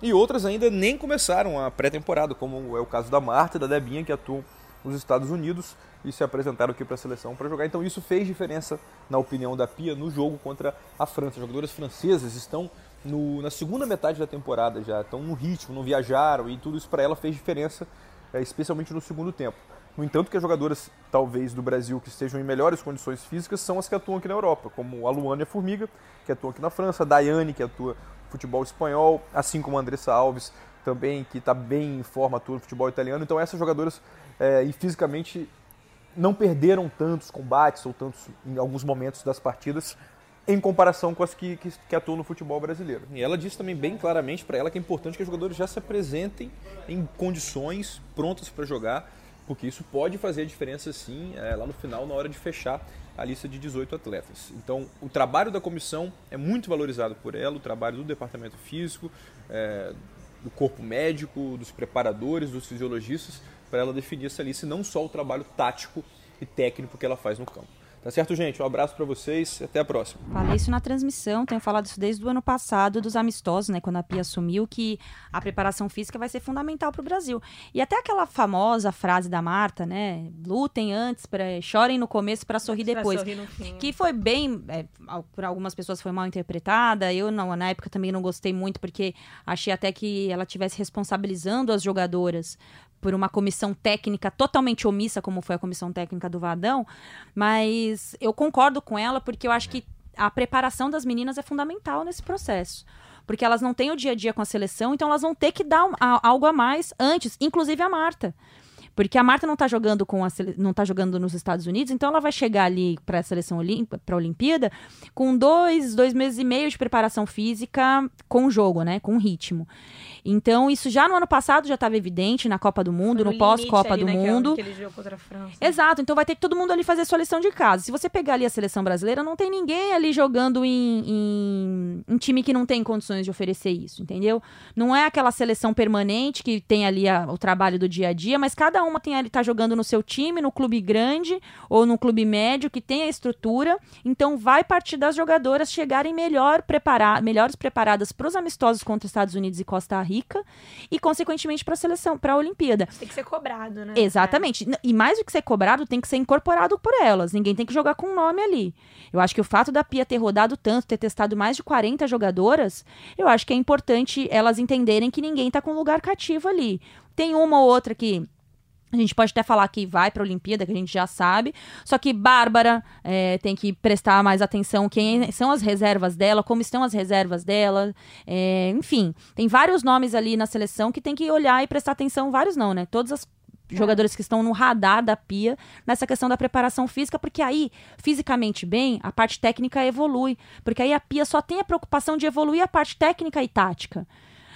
D: E outras ainda nem começaram a pré-temporada, como é o caso da Marta e da Debinha, que atuam nos Estados Unidos e se apresentaram aqui para a seleção para jogar. Então isso fez diferença, na opinião da Pia, no jogo contra a França. As jogadoras francesas estão no, na segunda metade da temporada já, estão no ritmo, não viajaram e tudo isso para ela fez diferença, é, especialmente no segundo tempo. No entanto, que as jogadoras, talvez, do Brasil que estejam em melhores condições físicas são as que atuam aqui na Europa, como a Luana e a Formiga, que atuam aqui na França, a Daiane, que atua no futebol espanhol, assim como a Andressa Alves, também, que está bem em forma, atua no futebol italiano. Então, essas jogadoras, é, e fisicamente, não perderam tantos combates ou tantos, em alguns momentos das partidas, em comparação com as que, que, que, atuam no futebol brasileiro. E ela disse também bem claramente para ela que é importante que os jogadores já se apresentem em condições prontas para jogar, porque isso pode fazer a diferença sim é, lá no final, na hora de fechar a lista de 18 atletas. Então, o trabalho da comissão é muito valorizado por ela, o trabalho do departamento físico, é, do corpo médico, dos preparadores, dos fisiologistas, para ela definir essa lista e não só o trabalho tático e técnico que ela faz no campo. Tá certo, gente? Um abraço para vocês e até a próxima.
A: Falei isso na transmissão, tenho falado isso desde o ano passado, dos amistosos, né? Quando a Pia assumiu, que a preparação física vai ser fundamental para o Brasil. E até aquela famosa frase da Marta, né? Lutem antes, pra, chorem no começo para sorrir depois.
B: Sorrir no fim.
A: Que foi bem, é, por algumas pessoas foi mal interpretada. Eu, não, na época, também não gostei muito, porque achei até que ela tivesse responsabilizando as jogadoras por uma comissão técnica totalmente omissa, como foi a comissão técnica do Vadão, mas eu concordo com ela porque eu acho que a preparação das meninas é fundamental nesse processo. Porque elas não têm o dia a dia com a seleção, então elas vão ter que dar um, a, algo a mais antes, inclusive a Marta. Porque a Marta não tá jogando com a não tá jogando nos Estados Unidos, então ela vai chegar ali para a seleção para a Olimpíada com dois, dois meses e meio de preparação física com o jogo, né? Com ritmo. Então, isso já no ano passado já estava evidente na Copa do Mundo, no, no pós-Copa do
B: né,
A: Mundo.
B: Que, é que contra a França.
A: Exato, então vai ter que todo mundo ali fazer sua lição de casa. Se você pegar ali a seleção brasileira, não tem ninguém ali jogando em, em, em time que não tem condições de oferecer isso, entendeu? Não é aquela seleção permanente que tem ali a, o trabalho do dia a dia, mas cada uma tem ali, tá jogando no seu time, no clube grande ou no clube médio, que tem a estrutura. Então vai partir das jogadoras chegarem melhor preparadas, melhores preparadas para os amistosos contra Estados Unidos e Costa Rica rica e, consequentemente, para a seleção, para a Olimpíada.
B: Tem que ser cobrado, né?
A: Exatamente. É. E mais do que ser cobrado, tem que ser incorporado por elas. Ninguém tem que jogar com o nome ali. Eu acho que o fato da Pia ter rodado tanto, ter testado mais de 40 jogadoras, eu acho que é importante elas entenderem que ninguém está com lugar cativo ali. Tem uma ou outra que a gente pode até falar que vai para a Olimpíada, que a gente já sabe. Só que Bárbara é, tem que prestar mais atenção quem são as reservas dela, como estão as reservas dela. É, enfim, tem vários nomes ali na seleção que tem que olhar e prestar atenção. Vários não, né? Todas as jogadores que estão no radar da Pia nessa questão da preparação física, porque aí, fisicamente bem, a parte técnica evolui. Porque aí a Pia só tem a preocupação de evoluir a parte técnica e tática.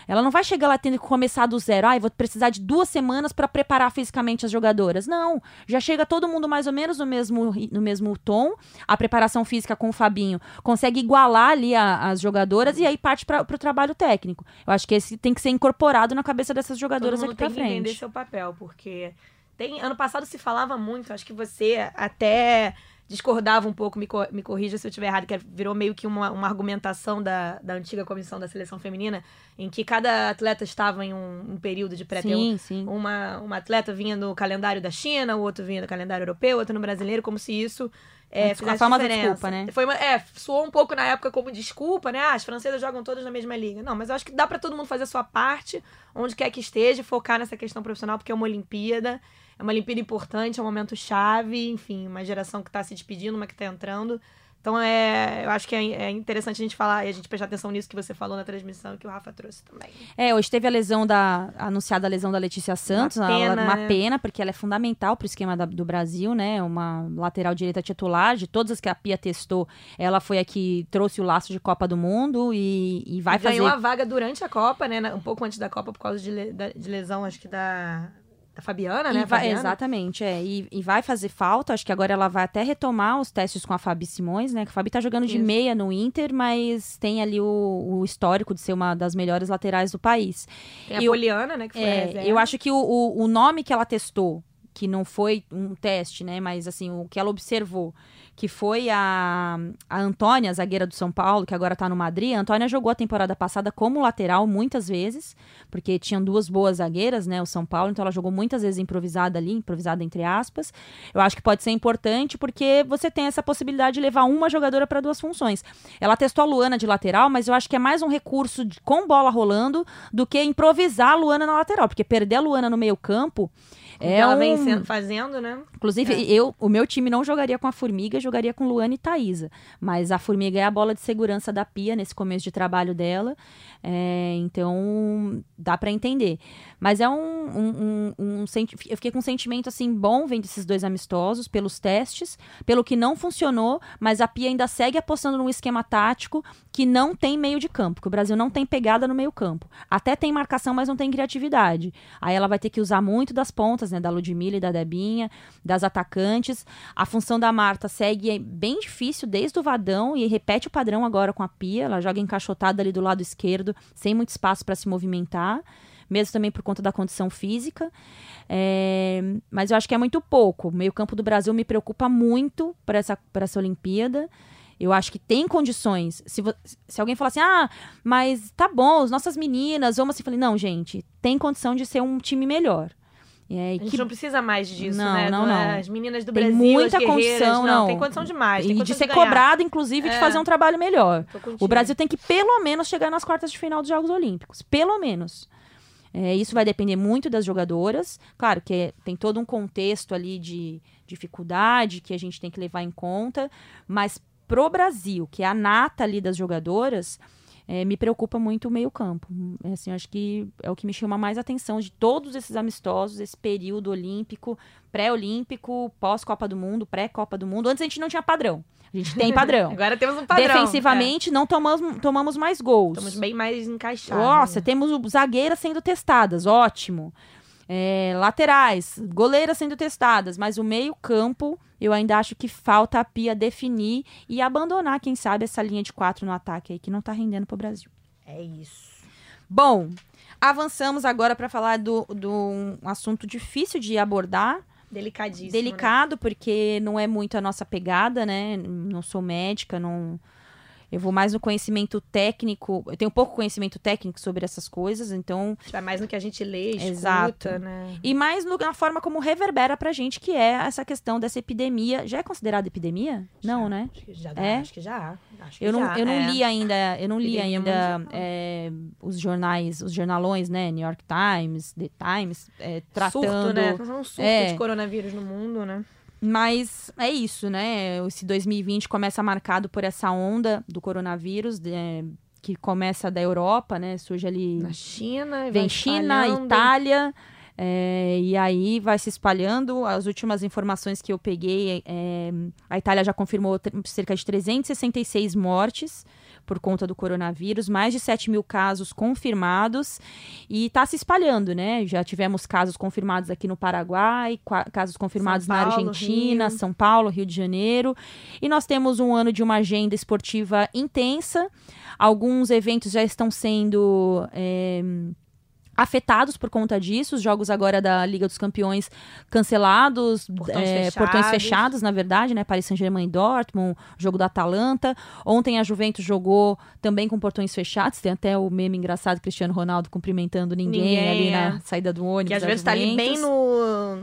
A: Ela não vai chegar lá tendo que começar do zero. Ah, vou precisar de duas semanas para preparar fisicamente as jogadoras. Não. Já chega todo mundo mais ou menos no mesmo, no mesmo tom. A preparação física com o Fabinho consegue igualar ali a, as jogadoras e aí parte para o trabalho técnico. Eu acho que esse tem que ser incorporado na cabeça dessas jogadoras aqui para frente. Tem que
B: entender seu papel, porque tem ano passado se falava muito. Acho que você até discordava um pouco, me, me corrija se eu estiver errado, que virou meio que uma, uma argumentação da, da antiga comissão da seleção feminina, em que cada atleta estava em um, um período de pré
A: sim, sim.
B: Uma, uma atleta vinha no calendário da China, o outro vinha do calendário europeu, outro no brasileiro, como se isso é,
A: a famosa desculpa, né?
B: Foi uma, é, soou um pouco na época como desculpa, né? Ah, as francesas jogam todas na mesma liga. Não, mas eu acho que dá para todo mundo fazer a sua parte, onde quer que esteja, focar nessa questão profissional, porque é uma Olimpíada é uma Olimpíada importante, é um momento chave, enfim, uma geração que está se despedindo, uma que está entrando. Então, é, eu acho que é, é, interessante a gente falar e a gente prestar atenção nisso que você falou na transmissão que o Rafa trouxe também.
A: É, hoje teve a lesão da. anunciada a lesão da Letícia Santos. Uma pena, uma né? pena porque ela é fundamental para o esquema da, do Brasil, né? Uma lateral direita titular. De todas as que a Pia testou, ela foi a que trouxe o laço de Copa do Mundo e, e vai
B: e
A: fazer.
B: Ganhou a vaga durante a Copa, né? Um pouco antes da Copa, por causa de, de lesão, acho que da a Fabiana, né?
A: Vai,
B: Fabiana.
A: Exatamente, é. E, e, vai fazer falta. Acho que agora ela vai até retomar os testes com a Fabi Simões, né? Que a Fabi tá jogando de Isso. meia no Inter, mas tem ali o, o, histórico de ser uma das melhores laterais do país.
B: Tem a Poliana, né? Que foi
A: é, eu acho que o, o, o nome que ela testou, que não foi um teste, né? Mas assim, o que ela observou que foi a, a Antônia, zagueira do São Paulo, que agora tá no Madrid. A Antônia jogou a temporada passada como lateral muitas vezes, porque tinham duas boas zagueiras, né, o São Paulo, então ela jogou muitas vezes improvisada ali, improvisada entre aspas. Eu acho que pode ser importante porque você tem essa possibilidade de levar uma jogadora para duas funções. Ela testou a Luana de lateral, mas eu acho que é mais um recurso de, com bola rolando do que improvisar a Luana na lateral, porque perder a Luana no meio-campo
B: é ela um... vem fazendo, né?
A: Inclusive, é. eu, o meu time não jogaria com a Formiga, jogaria com Luana e Thaisa. Mas a Formiga é a bola de segurança da Pia nesse começo de trabalho dela. É, então, dá para entender. Mas é um, um, um, um, Eu fiquei com um sentimento assim bom vendo esses dois amistosos, pelos testes, pelo que não funcionou, mas a Pia ainda segue apostando num esquema tático que não tem meio de campo, que o Brasil não tem pegada no meio campo. Até tem marcação, mas não tem criatividade. Aí ela vai ter que usar muito das pontas, né? Da Ludmilla e da Debinha, das atacantes. A função da Marta segue bem difícil desde o vadão e repete o padrão agora com a Pia. Ela joga encaixotada ali do lado esquerdo, sem muito espaço para se movimentar, mesmo também por conta da condição física. É, mas eu acho que é muito pouco. O meio-campo do Brasil me preocupa muito para essa, essa Olimpíada. Eu acho que tem condições. Se, se alguém falar assim, ah, mas tá bom, as nossas meninas, vamos assim, falei, não, gente, tem condição de ser um time melhor.
B: É, a gente que... não precisa mais disso,
A: não,
B: né?
A: Não, não.
B: As meninas do
A: tem
B: Brasil,
A: muita condição, não,
B: não. Tem condição demais.
A: e
B: de
A: ser
B: de
A: cobrado, inclusive, é. de fazer um trabalho melhor.
B: O
A: Brasil tem que, pelo menos, chegar nas quartas de final dos Jogos Olímpicos. Pelo menos. É, isso vai depender muito das jogadoras. Claro que é, tem todo um contexto ali de dificuldade que a gente tem que levar em conta. Mas pro Brasil, que é a nata ali das jogadoras é, me preocupa muito o meio-campo. É, assim, acho que é o que me chama mais atenção de todos esses amistosos, esse período olímpico, pré-olímpico, pós-Copa do Mundo, pré-Copa do Mundo. Antes a gente não tinha padrão. A gente tem padrão. (laughs)
B: Agora temos um padrão.
A: Defensivamente, é. não tomamos, tomamos mais gols.
B: Estamos bem mais encaixados.
A: Nossa, né? temos zagueiras sendo testadas, ótimo. É, laterais, goleiras sendo testadas, mas o meio-campo eu ainda acho que falta a Pia definir e abandonar, quem sabe, essa linha de quatro no ataque aí que não tá rendendo pro Brasil.
B: É isso.
A: Bom, avançamos agora para falar do, do um assunto difícil de abordar.
B: Delicadíssimo.
A: Delicado,
B: né?
A: porque não é muito a nossa pegada, né? Não sou médica, não eu vou mais no conhecimento técnico. Eu tenho pouco conhecimento técnico sobre essas coisas, então.
B: Vai mais no que a gente lê, escuta,
A: Exato.
B: né?
A: E mais no, na forma como reverbera pra gente, que é essa questão dessa epidemia. Já é considerada epidemia?
B: Já,
A: não, né?
B: Acho que já
A: é?
B: Acho que já. Acho que
A: eu não,
B: já,
A: eu não
B: é.
A: li ainda, eu não li
B: Epidemia
A: ainda é, os jornais, os jornalões, né? New York Times, The Times, é, tratando.
B: Surto, né? Um surto
A: É.
B: de coronavírus no mundo, né?
A: Mas é isso, né? Esse 2020 começa marcado por essa onda do coronavírus, é, que começa da Europa, né? Surge ali.
B: Na China,
A: Vem China. Itália, é, e aí vai se espalhando. As últimas informações que eu peguei, é, a Itália já confirmou cerca de 366 mortes por conta do coronavírus, mais de 7 mil casos confirmados e está se espalhando, né? Já tivemos casos confirmados aqui no Paraguai, casos confirmados
B: São
A: na
B: Paulo,
A: Argentina,
B: Rio.
A: São Paulo, Rio de Janeiro. E nós temos um ano de uma agenda esportiva intensa. Alguns eventos já estão sendo é, afetados por conta disso. Os jogos agora da Liga dos Campeões cancelados,
B: Portões
A: é,
B: fechados.
A: portões fechados, na verdade, né? Paris Saint-Germain e Dortmund, jogo da Atalanta. Ontem a Juventus jogou também com portões fechados. Tem até o meme engraçado Cristiano Ronaldo cumprimentando ninguém,
B: Ninguém,
A: ali
B: é.
A: na saída do ônibus.
B: Que às vezes tá ali bem no,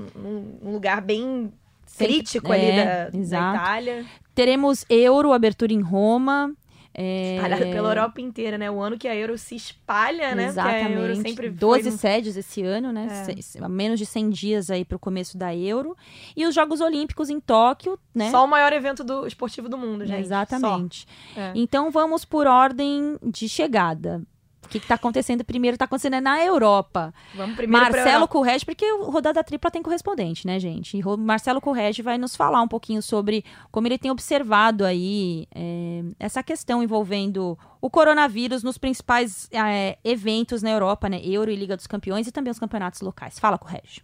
B: num lugar bem
A: Sempre-
B: crítico ali
A: é,
B: da, da. Itália.
A: Teremos Euro, abertura em Roma. É...
B: Espalhada pela Europa inteira, né? O ano que a Euro se espalha, né? Porque a Euro
A: Exatamente.
B: sempre
A: 12
B: foi... no-
A: sedes esse ano, né?
B: É.
A: Menos de 100 dias aí para o começo da Euro. E os Jogos Olímpicos em Tóquio, né?
B: Só o maior evento do, esportivo do mundo, gente.
A: Exatamente.
B: É.
A: Então vamos por ordem de chegada. O que está acontecendo primeiro está acontecendo na Europa.
B: Vamos primeiro
A: Marcelo. Correge, porque o Rodada Tripla tem correspondente, né, gente? E Marcelo Correge vai nos falar um pouquinho sobre como ele tem observado aí é, essa questão envolvendo o coronavírus nos principais é, eventos na Europa, né? Euro e Liga dos Campeões e também os campeonatos locais. Fala, Correge.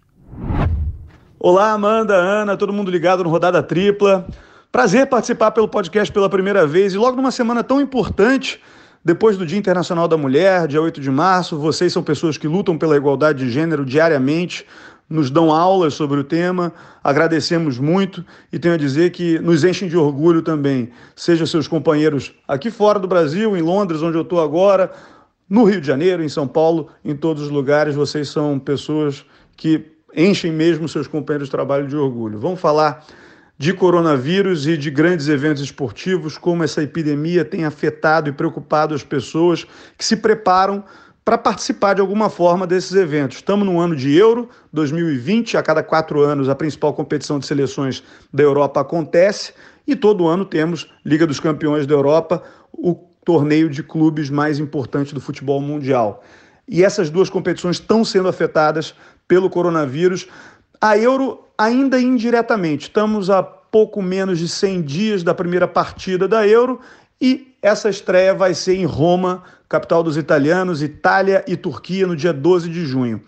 E: Olá, Amanda, Ana, todo mundo ligado no Rodada Tripla. Prazer participar pelo podcast pela primeira vez e logo numa semana tão importante, depois do Dia Internacional da Mulher, dia 8 de março. Vocês são pessoas que lutam pela igualdade de gênero diariamente, nos dão aulas sobre o tema, agradecemos muito e tenho a dizer que nos enchem de orgulho também, seja seus companheiros aqui fora do Brasil, em Londres, onde eu estou agora, no Rio de Janeiro, em São Paulo, em todos os lugares, vocês são pessoas que enchem mesmo seus companheiros de trabalho de orgulho. Vamos falar de coronavírus e de grandes eventos esportivos, como essa epidemia tem afetado e preocupado as pessoas que se preparam para participar de alguma forma desses eventos. Estamos no ano de Euro 2020, a cada quatro anos a principal competição de seleções da Europa acontece e todo ano temos Liga dos Campeões da Europa, o torneio de clubes mais importante do futebol mundial. E essas duas competições estão sendo afetadas pelo coronavírus. A Euro ainda indiretamente. Estamos a pouco menos de 100 dias da primeira partida da Euro e essa estreia vai ser em Roma, capital dos italianos, Itália e Turquia, no dia 12 de junho.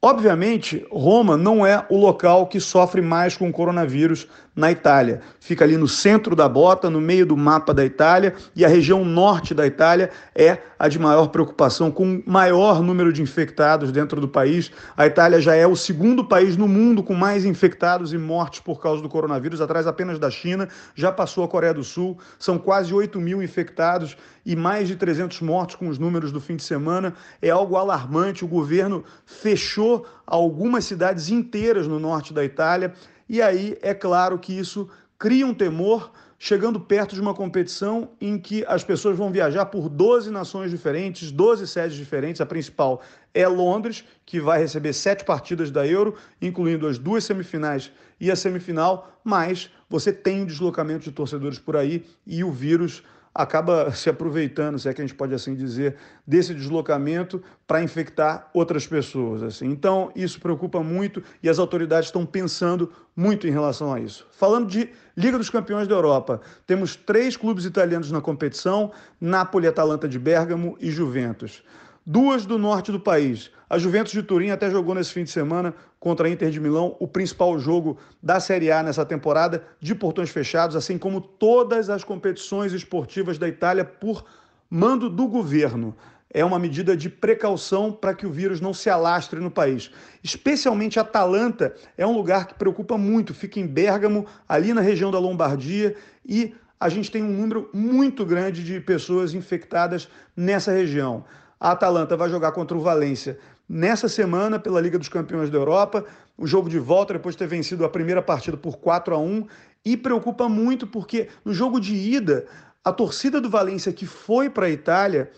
E: Obviamente, Roma não é o local que sofre mais com o coronavírus na Itália. Fica ali no centro da bota, no meio do mapa da Itália, e a região norte da Itália é a de maior preocupação, com maior número de infectados dentro do país. A Itália já é o segundo país no mundo com mais infectados e mortes por causa do coronavírus, atrás apenas da China, já passou a Coreia do Sul. São quase 8 mil infectados e mais de 300 mortos com os números do fim de semana. É algo alarmante. O governo fechou algumas cidades inteiras no norte da Itália. E aí é claro que isso cria um temor, chegando perto de uma competição em que as pessoas vão viajar por 12 nações diferentes, 12 sedes diferentes. A principal é Londres, que vai receber sete partidas da Euro, incluindo as duas semifinais e a semifinal, mas você tem um deslocamento de torcedores por aí e o vírus acaba (laughs) se aproveitando, se é que a gente pode assim dizer, desse deslocamento para infectar outras pessoas. Assim. Então, isso preocupa muito e as autoridades estão pensando muito em relação a isso. Falando de Liga dos Campeões da Europa, temos três clubes italianos na competição: Napoli, Atalanta de Bergamo e Juventus duas do norte do país. A Juventus de Turim até jogou nesse fim de semana contra a Inter de Milão, o principal jogo da Série A nessa temporada, de portões fechados, assim como todas as competições esportivas da Itália por mando do governo. É uma medida de precaução para que o vírus não se alastre no país. Especialmente a Atalanta é um lugar que preocupa muito, fica em Bérgamo, ali na região da Lombardia, e a gente tem um número muito grande de pessoas infectadas nessa região. A Atalanta vai jogar contra o Valência nessa semana pela Liga dos Campeões da Europa. O jogo de volta depois de ter vencido a primeira partida por 4 a 1 e preocupa muito porque no jogo de ida a torcida do Valência que foi para a Itália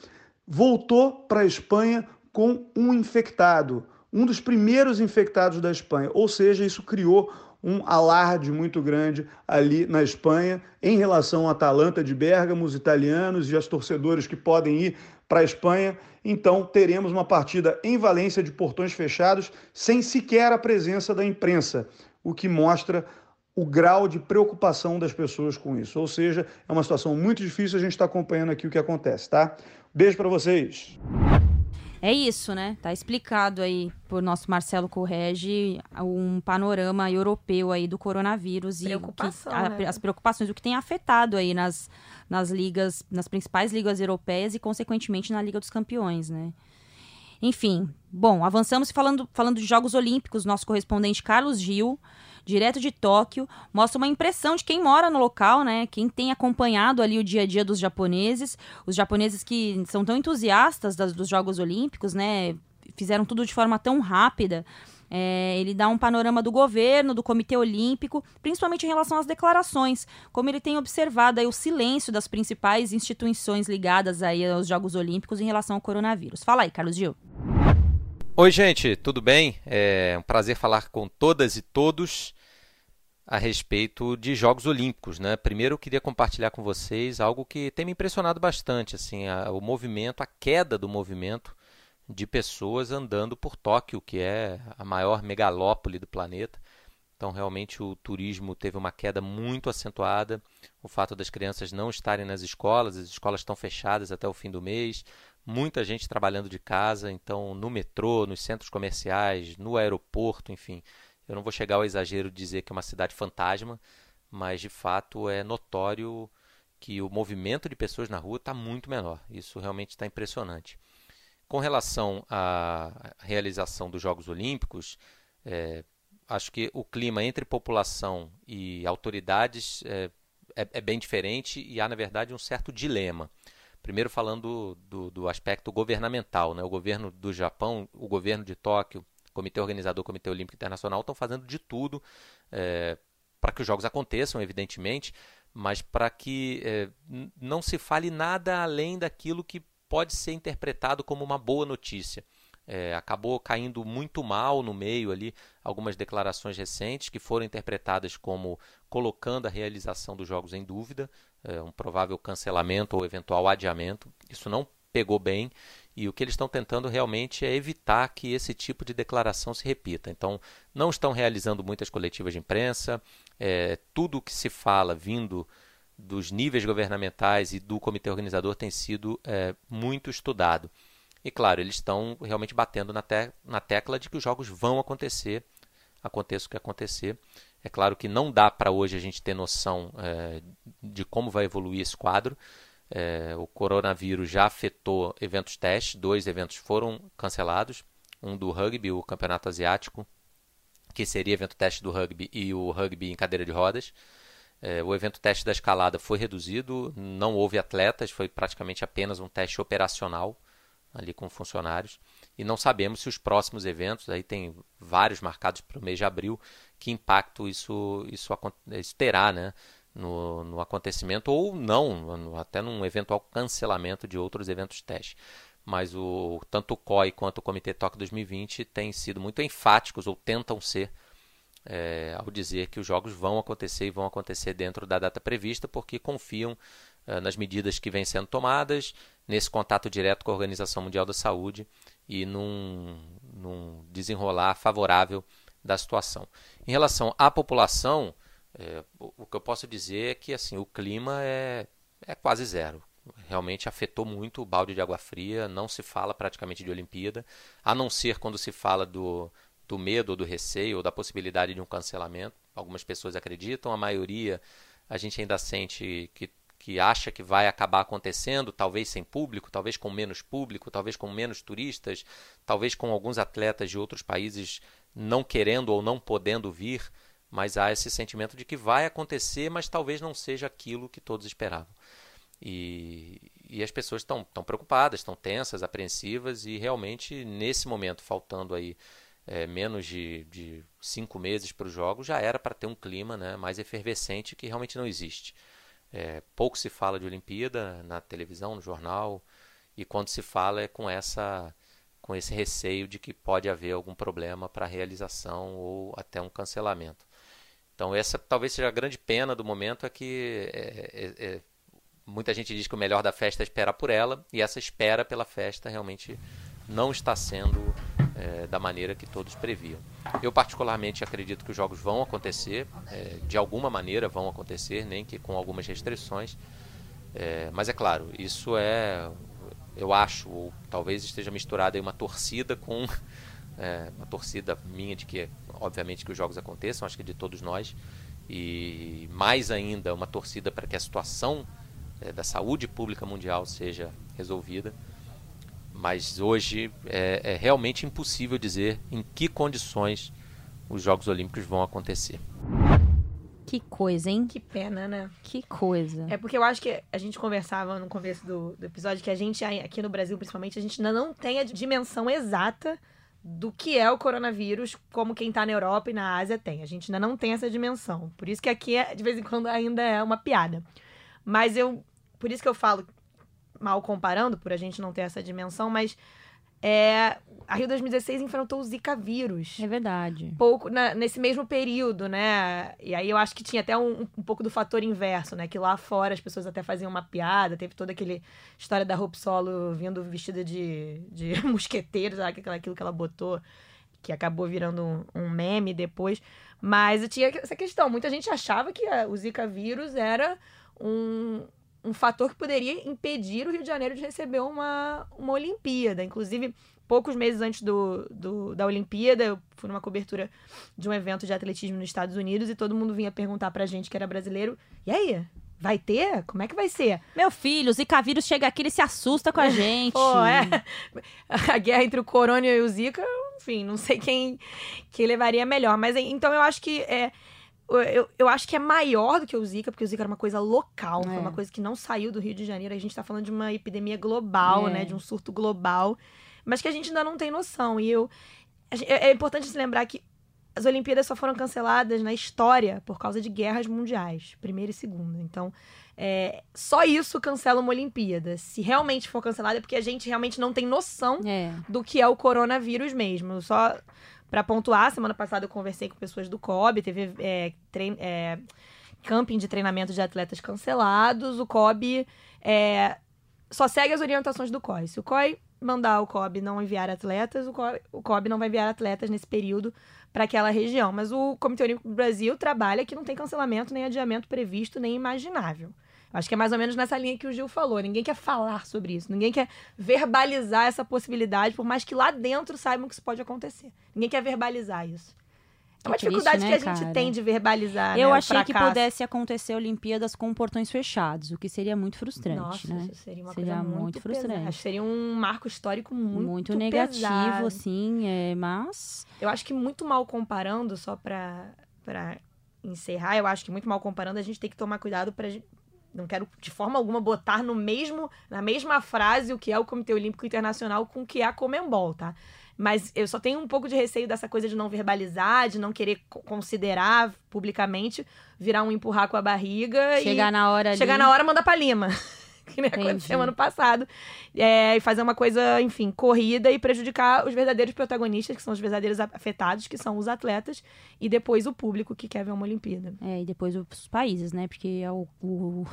E: voltou para a Espanha com um infectado, um dos primeiros infectados da Espanha. Ou seja, isso criou um alarde muito grande ali na Espanha em relação à Atalanta de Bergamo, os italianos e as torcedores que podem ir para a Espanha. Então teremos uma partida em Valência de portões fechados, sem sequer a presença da imprensa, o que mostra o grau de preocupação das pessoas com isso. Ou seja, é uma situação muito difícil, a gente está acompanhando aqui o que acontece, tá? Beijo para vocês.
A: É isso, né? Tá explicado aí por nosso Marcelo Correge um panorama europeu aí do coronavírus e que, a, né? as preocupações, o que tem afetado aí nas, nas ligas, nas principais ligas europeias e consequentemente na Liga dos Campeões, né? Enfim, bom, avançamos falando, falando de Jogos Olímpicos, nosso correspondente Carlos Gil direto de Tóquio, mostra uma impressão de quem mora no local, né? Quem tem acompanhado ali o dia a dia dos japoneses, os japoneses que são tão entusiastas das, dos Jogos Olímpicos, né? Fizeram tudo de forma tão rápida. É, ele dá um panorama do governo, do Comitê Olímpico, principalmente em relação às declarações, como ele tem observado aí o silêncio das principais instituições ligadas aí aos Jogos Olímpicos em relação ao coronavírus. Fala aí, Carlos Gil.
F: Oi, gente, tudo bem? É um prazer falar com todas e todos a respeito de Jogos Olímpicos, né? Primeiro eu queria compartilhar com vocês algo que tem me impressionado bastante, assim, a, o movimento, a queda do movimento de pessoas andando por Tóquio, que é a maior megalópole do planeta. Então, realmente, o turismo teve uma queda muito acentuada. O fato das crianças não estarem nas escolas, as escolas estão fechadas até o fim do mês muita gente trabalhando de casa, então no metrô, nos centros comerciais, no aeroporto, enfim. Eu não vou chegar ao exagero de dizer que é uma cidade fantasma, mas de fato é notório que o movimento de pessoas na rua está muito menor. Isso realmente está impressionante. Com relação à realização dos Jogos Olímpicos, é, acho que o clima entre população e autoridades é, é, é bem diferente e há, na verdade, um certo dilema. Primeiro falando do, do aspecto governamental, né? o governo do Japão, o governo de Tóquio, Comitê Organizador, Comitê Olímpico Internacional estão fazendo de tudo é, para que os jogos aconteçam, evidentemente, mas para que é, não se fale nada além daquilo que pode ser interpretado como uma boa notícia. É, acabou caindo muito mal no meio ali algumas declarações recentes que foram interpretadas como colocando a realização dos jogos em dúvida, é, um provável cancelamento ou eventual adiamento. Isso não pegou bem e o que eles estão tentando realmente é evitar que esse tipo de declaração se repita. Então, não estão realizando muitas coletivas de imprensa, é, tudo o que se fala vindo dos níveis governamentais e do comitê organizador tem sido é, muito estudado. E claro, eles estão realmente batendo na, te na tecla de que os jogos vão acontecer, aconteça o que acontecer. É claro que não dá para hoje a gente ter noção é, de como vai evoluir esse quadro. É, o coronavírus já afetou eventos testes, dois eventos foram cancelados. Um do rugby, o Campeonato Asiático, que seria evento teste do rugby, e o rugby em cadeira de rodas. É, o evento teste da escalada foi reduzido, não houve atletas, foi praticamente apenas um teste operacional ali com funcionários. E não sabemos se os próximos eventos, aí tem vários marcados para o mês de abril, que impacto isso, isso, isso terá né, no, no acontecimento ou não, até num eventual cancelamento de outros eventos teste mas o, tanto o COI quanto o Comitê Toque 2020 têm sido muito enfáticos, ou tentam ser, é, ao dizer que os jogos vão acontecer e vão acontecer dentro da data prevista, porque confiam é, nas medidas que vêm sendo tomadas, nesse contato direto com a Organização Mundial da Saúde e num, num desenrolar favorável da situação. Em relação à população, é, o, o, que eu posso dizer é que assim, o clima é, é quase zero realmente afetou muito o balde de água fria. Não se fala praticamente de Olimpíada, a não ser quando se fala do, do medo do receio ou da possibilidade de um cancelamento. Algumas pessoas acreditam, a maioria a gente ainda sente que, que acha que vai acabar acontecendo, talvez sem público, talvez com menos público, talvez com menos turistas, talvez com alguns atletas de outros países não querendo ou não podendo vir, mas há esse sentimento de que vai acontecer, mas talvez não seja aquilo que todos esperavam. E, e as pessoas estão preocupadas, estão tensas, apreensivas e realmente nesse momento, faltando aí é, menos de, de, cinco meses para o jogo, já era para ter um clima né, mais efervescente que realmente não existe. É, pouco se fala de Olimpíada na televisão, no jornal, e quando se fala é com essa com esse receio de que pode haver algum problema para a realização ou até um cancelamento. Então essa talvez seja a grande pena do momento é que é, é, é muita gente diz que o melhor da festa é esperar por ela, e essa espera pela festa realmente não está sendo é, da maneira que todos previam. Eu, particularmente, acredito que os jogos vão acontecer, é, de alguma maneira vão acontecer, nem que com algumas restrições, é, mas é claro, isso é, eu acho, ou talvez esteja misturado aí uma torcida com é, uma torcida minha de que, obviamente, que os jogos aconteçam, acho que de todos nós, e mais ainda uma torcida para que a situação é, da saúde pública mundial seja resolvida. Mas hoje é, é realmente impossível dizer em que condições os Jogos Olímpicos vão acontecer.
A: Que coisa, hein?
B: Que pena, né?
A: Que coisa.
B: É porque eu acho que a gente conversava no começo do, do, episódio que a gente, aqui no Brasil principalmente, a gente ainda não tem a dimensão exata do que é o coronavírus, como quem tá na Europa e na Ásia tem. A gente ainda não tem essa dimensão. Por isso que aqui, de vez em quando, ainda é uma piada. Mas eu por isso que eu falo mal comparando, por a gente não ter essa dimensão, mas é, a Rio 2016 enfrentou o Zika vírus.
A: É verdade.
B: Pouco na, nesse mesmo período, né? E aí eu acho que tinha até um, um, pouco do fator inverso, né? Que lá fora as pessoas até faziam uma piada, teve toda aquele história da Hope Solo vindo vestida de, de (laughs) mosqueteiro, sabe? Aquilo que ela botou, que acabou virando um, um meme depois. Mas tinha essa questão. Muita gente achava que a, o Zika vírus era um, um fator que poderia impedir o Rio de Janeiro de receber uma, uma Olimpíada. Inclusive, poucos meses antes do, do, da Olimpíada, eu fui numa cobertura de um evento de atletismo nos Estados Unidos e todo mundo vinha perguntar pra gente que era brasileiro: e aí? Vai ter? Como é que vai ser?
A: Meu filho, o Zika vírus chega aqui, ele se assusta com a (laughs) gente.
B: Pô, é. (laughs) A guerra entre o Corona e o Zika, enfim, não sei quem, quem levaria melhor. Mas então eu acho que é, eu, eu acho que é maior do que o Zika, porque o Zika era uma coisa local, é. foi uma coisa que não saiu do Rio de Janeiro. A gente tá falando de uma epidemia global, é. né? De um surto global, mas que a gente ainda não tem noção. E eu. É, é importante se lembrar que as Olimpíadas só foram canceladas na história por causa de guerras mundiais, primeira e segunda. Então, é, só isso cancela uma Olimpíada. Se realmente for cancelada, é porque a gente realmente não tem noção é. do que é o coronavírus mesmo. Só para pontuar, semana passada eu conversei com pessoas do COB, teve é, trein, é, camping de treinamento de atletas cancelados. O COB é, só segue as orientações do COI. Se o COI mandar o COB não enviar atletas, o COB, o COB não vai enviar atletas nesse período para aquela região. Mas o Comitê Olímpico do Brasil trabalha que não tem cancelamento nem adiamento previsto nem imaginável. Acho que é mais ou menos nessa linha que o Gil falou. Ninguém quer falar sobre isso. Ninguém quer verbalizar essa possibilidade, por mais que lá dentro saibam que isso pode acontecer. Ninguém quer verbalizar isso. É uma
A: triste,
B: dificuldade
A: né,
B: que a gente
A: cara?
B: tem de verbalizar.
A: Eu
B: né,
A: achei que pudesse acontecer Olimpíadas com portões fechados, o que seria muito frustrante,
B: Nossa,
A: né?
B: isso seria uma
A: Seria
B: coisa muito,
A: muito frustrante.
B: Acho que seria um marco histórico muito,
A: Muito negativo,
B: pesado.
A: assim, é, mas.
B: Eu acho que muito mal comparando, só pra, pra encerrar, eu acho que muito mal comparando, a gente tem que tomar cuidado Não quero de forma alguma botar no mesmo, na mesma frase o que é o Comitê Olímpico Internacional com o que é a Comembol, tá? Mas eu só tenho um pouco de receio dessa coisa de não verbalizar, de não querer co- considerar publicamente, virar um empurrar com a barriga
A: Chegar
B: e
A: na hora ali.
B: chegar na hora mandar pra Lima. Que nem
A: Entendi.
B: aconteceu ano passado. É, e fazer uma coisa, enfim, corrida e prejudicar os verdadeiros protagonistas, que são os verdadeiros afetados, que são os atletas, e depois o público que quer ver uma Olimpíada.
A: É, e depois os países, né? Porque é o, o,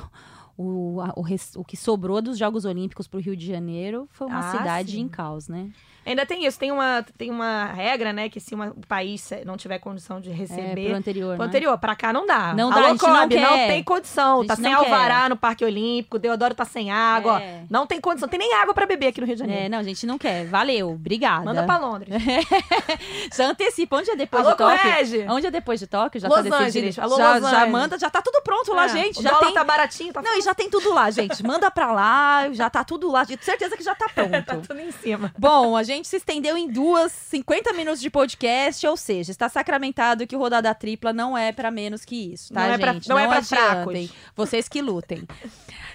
A: o, a- o, res- o que sobrou dos Jogos Olímpicos pro Rio de Janeiro foi uma
B: Ah,
A: cidade
B: sim.
A: em caos, né?
B: Ainda tem isso, tem uma, tem uma regra, né, que se uma- o país não tiver condição de
A: É,
B: receber.
A: pro anterior.
B: Pro
A: né?
B: anterior, pra cá não dá.
A: Não dá,
B: Alô,
A: a gente não
B: não
A: quer.
B: tem condição. Tá sem alvará no Parque Olímpico, Deodoro tá sem água.
A: É.
B: Não tem condição, tem nem água pra beber aqui no Rio de Janeiro.
A: É, não, a gente não quer. Valeu, obrigada.
B: Manda pra Londres. (laughs)
A: Já antecipa. Onde é depois
B: Alô,
A: de Tóquio?
B: Regi.
A: Onde é depois de Tóquio? Já
B: Los
A: tá decidido.
B: Alô,
A: já,
B: Los
A: já manda, já tá tudo pronto lá,
B: É,
A: gente.
B: O
A: Já tem...
B: tá baratinho, tá,
A: Não, e já tem tudo lá, gente. Manda pra lá, já tá tudo lá. Tenho certeza que já tá (laughs)
B: tá
A: pronto.
B: tudo em cima.
A: Bom, a gente se estendeu em duas, 50 minutos de podcast, ou seja, está sacramentado que o Rodada Tripla não é pra menos que isso, tá,
B: Não é pra-
A: gente?
B: não é pra fracos.
A: Vocês que lutem.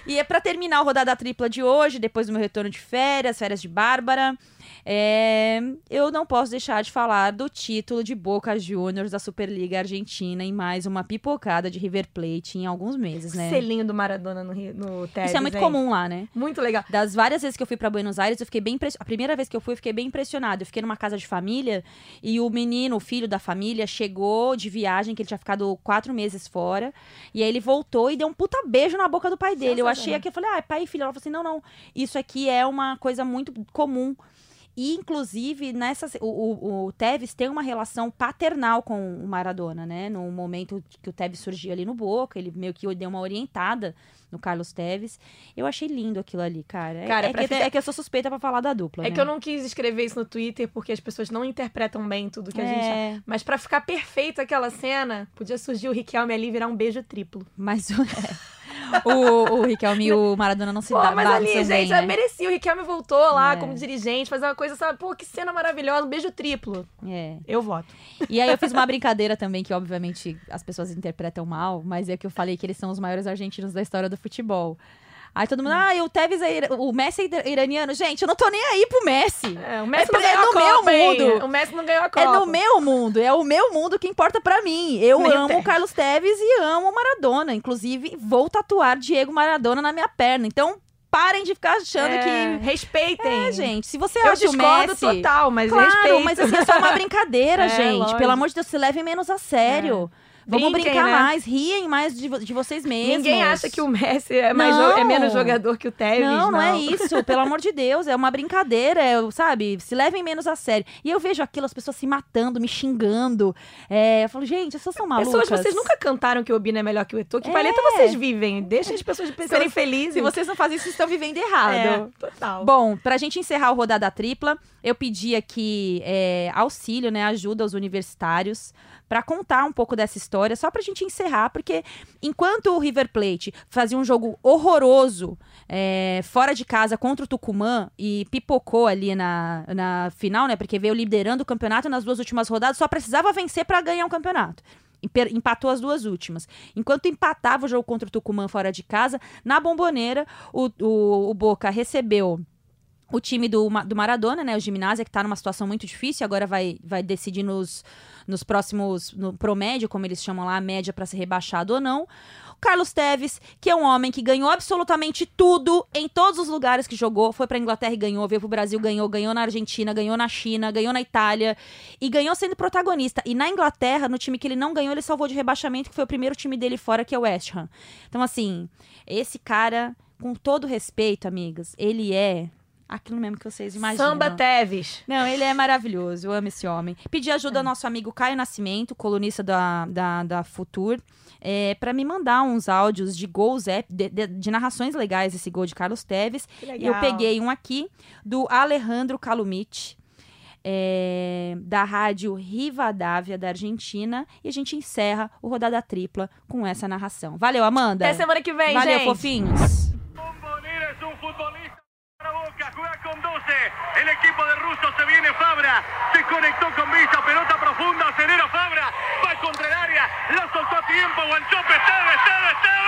A: E é pra terminar o Rodada Tripla de hoje, depois do meu retorno de férias, férias de Bárbara, é, eu não posso deixar de falar do título de Boca Juniors da Superliga Argentina em mais uma pipocada de River Plate em alguns meses, né?
B: Selinho do Maradona no, no Tevez,
A: Isso é muito
B: hein?
A: comum lá, né?
B: Muito legal.
A: Das várias vezes que eu fui pra Buenos Aires, eu fiquei bem impressionada. A primeira vez que eu fui, eu fiquei bem impressionada. Eu fiquei numa casa de família e o menino, o filho da família, chegou de viagem, que ele tinha ficado quatro meses fora. E aí ele voltou e deu um puta beijo na boca do pai dele. Eu achei aqui, eu falei, ah, é pai e filho. Ela falou assim: não, não. Isso aqui é uma coisa muito comum. E, inclusive, nessa, o, o, o Tevez tem uma relação paternal com o Maradona, né? No momento que o Tevez surgiu ali no Boca, ele meio que deu uma orientada no Carlos Tevez. Eu achei lindo aquilo ali, cara. É-
B: Cara,
A: é,
B: pra
A: que,
B: ficar-
A: é que eu sou suspeita pra falar da dupla,
B: É
A: né?
B: que eu não quis escrever isso no Twitter porque as pessoas não interpretam bem tudo que a gente.
A: É,
B: Mas pra ficar perfeito aquela cena, podia surgir o Riquelme ali e virar um beijo triplo.
A: mas o, (laughs) (laughs) o, o Riquelme e o Maradona não se dá
B: mas ali, gente,
A: bem, né?
B: merecia. O Riquelme voltou lá
A: É.
B: como dirigente, fazer uma coisa, sabe? Pô, que cena maravilhosa, um beijo triplo.
A: É.
B: Eu voto.
A: E aí eu fiz uma brincadeira também, que obviamente as pessoas interpretam mal, mas é que eu falei que eles são os maiores argentinos da história do futebol. Aí todo mundo, ah, e o Tevez é ira- o Messi é ira- iraniano. Gente, eu não tô nem aí pro Messi.
B: É, o Messi
A: É
B: não
A: é
B: ganhou
A: no
B: a
A: meu
B: Copa, hein?
A: mundo.
B: O Messi não ganhou a Copa.
A: É no meu mundo, é o meu mundo que importa pra mim. Eu amo o Carlos Tevez e amo o Maradona. Inclusive, vou tatuar Diego Maradona na minha perna. Então, parem de ficar achando
B: É,
A: que.
B: Respeitem.
A: É, gente, se você
B: Eu
A: acha o Messi.
B: total, mas
A: Claro,
B: respeito.
A: mas assim, é só uma brincadeira, (laughs)
B: É,
A: gente.
B: lógico.
A: Pelo amor de Deus, se levem menos a sério. Vamos
B: Brinquem,
A: brincar
B: né?
A: mais, riem mais de, de vocês mesmos.
B: Ninguém acha que o Messi é, mais
A: Não.
B: jo- é menos jogador que o Tevez.
A: Não, não, é isso. Pelo amor de Deus, é uma brincadeira, é, sabe? Se levem menos a sério. E eu vejo aquilo, as pessoas se matando, me xingando. É, eu falo, gente, vocês são malucas.
B: Pessoas, vocês nunca cantaram que o Obina é melhor que o Eto'o? Que
A: É.
B: paleta vocês vivem? Deixem as pessoas (laughs) serem felizes.
A: Se vocês não fazem isso, vocês estão vivendo errado.
B: É, total.
A: Bom, pra gente encerrar o Rodada Tripla, eu pedi aqui é, auxílio, né, ajuda aos universitários pra contar um pouco dessa história, só pra gente encerrar, porque enquanto o River Plate fazia um jogo horroroso é, fora de casa contra o Tucumã e pipocou ali na, na final, né, porque veio liderando o campeonato nas duas últimas rodadas, só precisava vencer pra ganhar um campeonato. Empatou as duas últimas. Enquanto empatava o jogo contra o Tucumã fora de casa, na bomboneira, o, o, o Boca recebeu o time do, do Maradona, né? O Gimnasia, que tá numa situação muito difícil, agora vai, vai decidir nos, nos próximos. no promédio, como eles chamam lá, a média para ser rebaixado ou não. O Carlos Teves, que é um homem que ganhou absolutamente tudo em todos os lugares que jogou. Foi pra Inglaterra e ganhou, veio pro Brasil, ganhou, ganhou na Argentina, ganhou na China, ganhou na Itália e ganhou sendo protagonista. E na Inglaterra, no time que ele não ganhou, ele salvou de rebaixamento, que foi o primeiro time dele fora, que é o West Ham. Então, assim, esse cara, com todo respeito, amigas, ele é aquilo mesmo que vocês imaginam.
B: Samba Teves.
A: Não, ele é maravilhoso. Eu amo esse homem. Pedi ajuda ao nosso amigo Caio Nascimento, colunista da, da, da Futur, é, para me mandar uns áudios de gols, é, de, de, de narrações legais desse gol de Carlos Teves.
B: Que
A: E eu peguei um aqui do Alejandro Calumite, é, da rádio Rivadavia, da Argentina. E a gente encerra o Rodada Tripla com essa narração. Valeu, Amanda.
B: Até semana que vem,
A: Valeu,
B: gente.
A: fofinhos.
G: El equipo de Russo se viene Fabra. Se conectó con Villa. Pelota profunda. Acelera Fabra. Va contra el área. La soltó a tiempo. Guanchope. Tevez, Tevez, Tevez.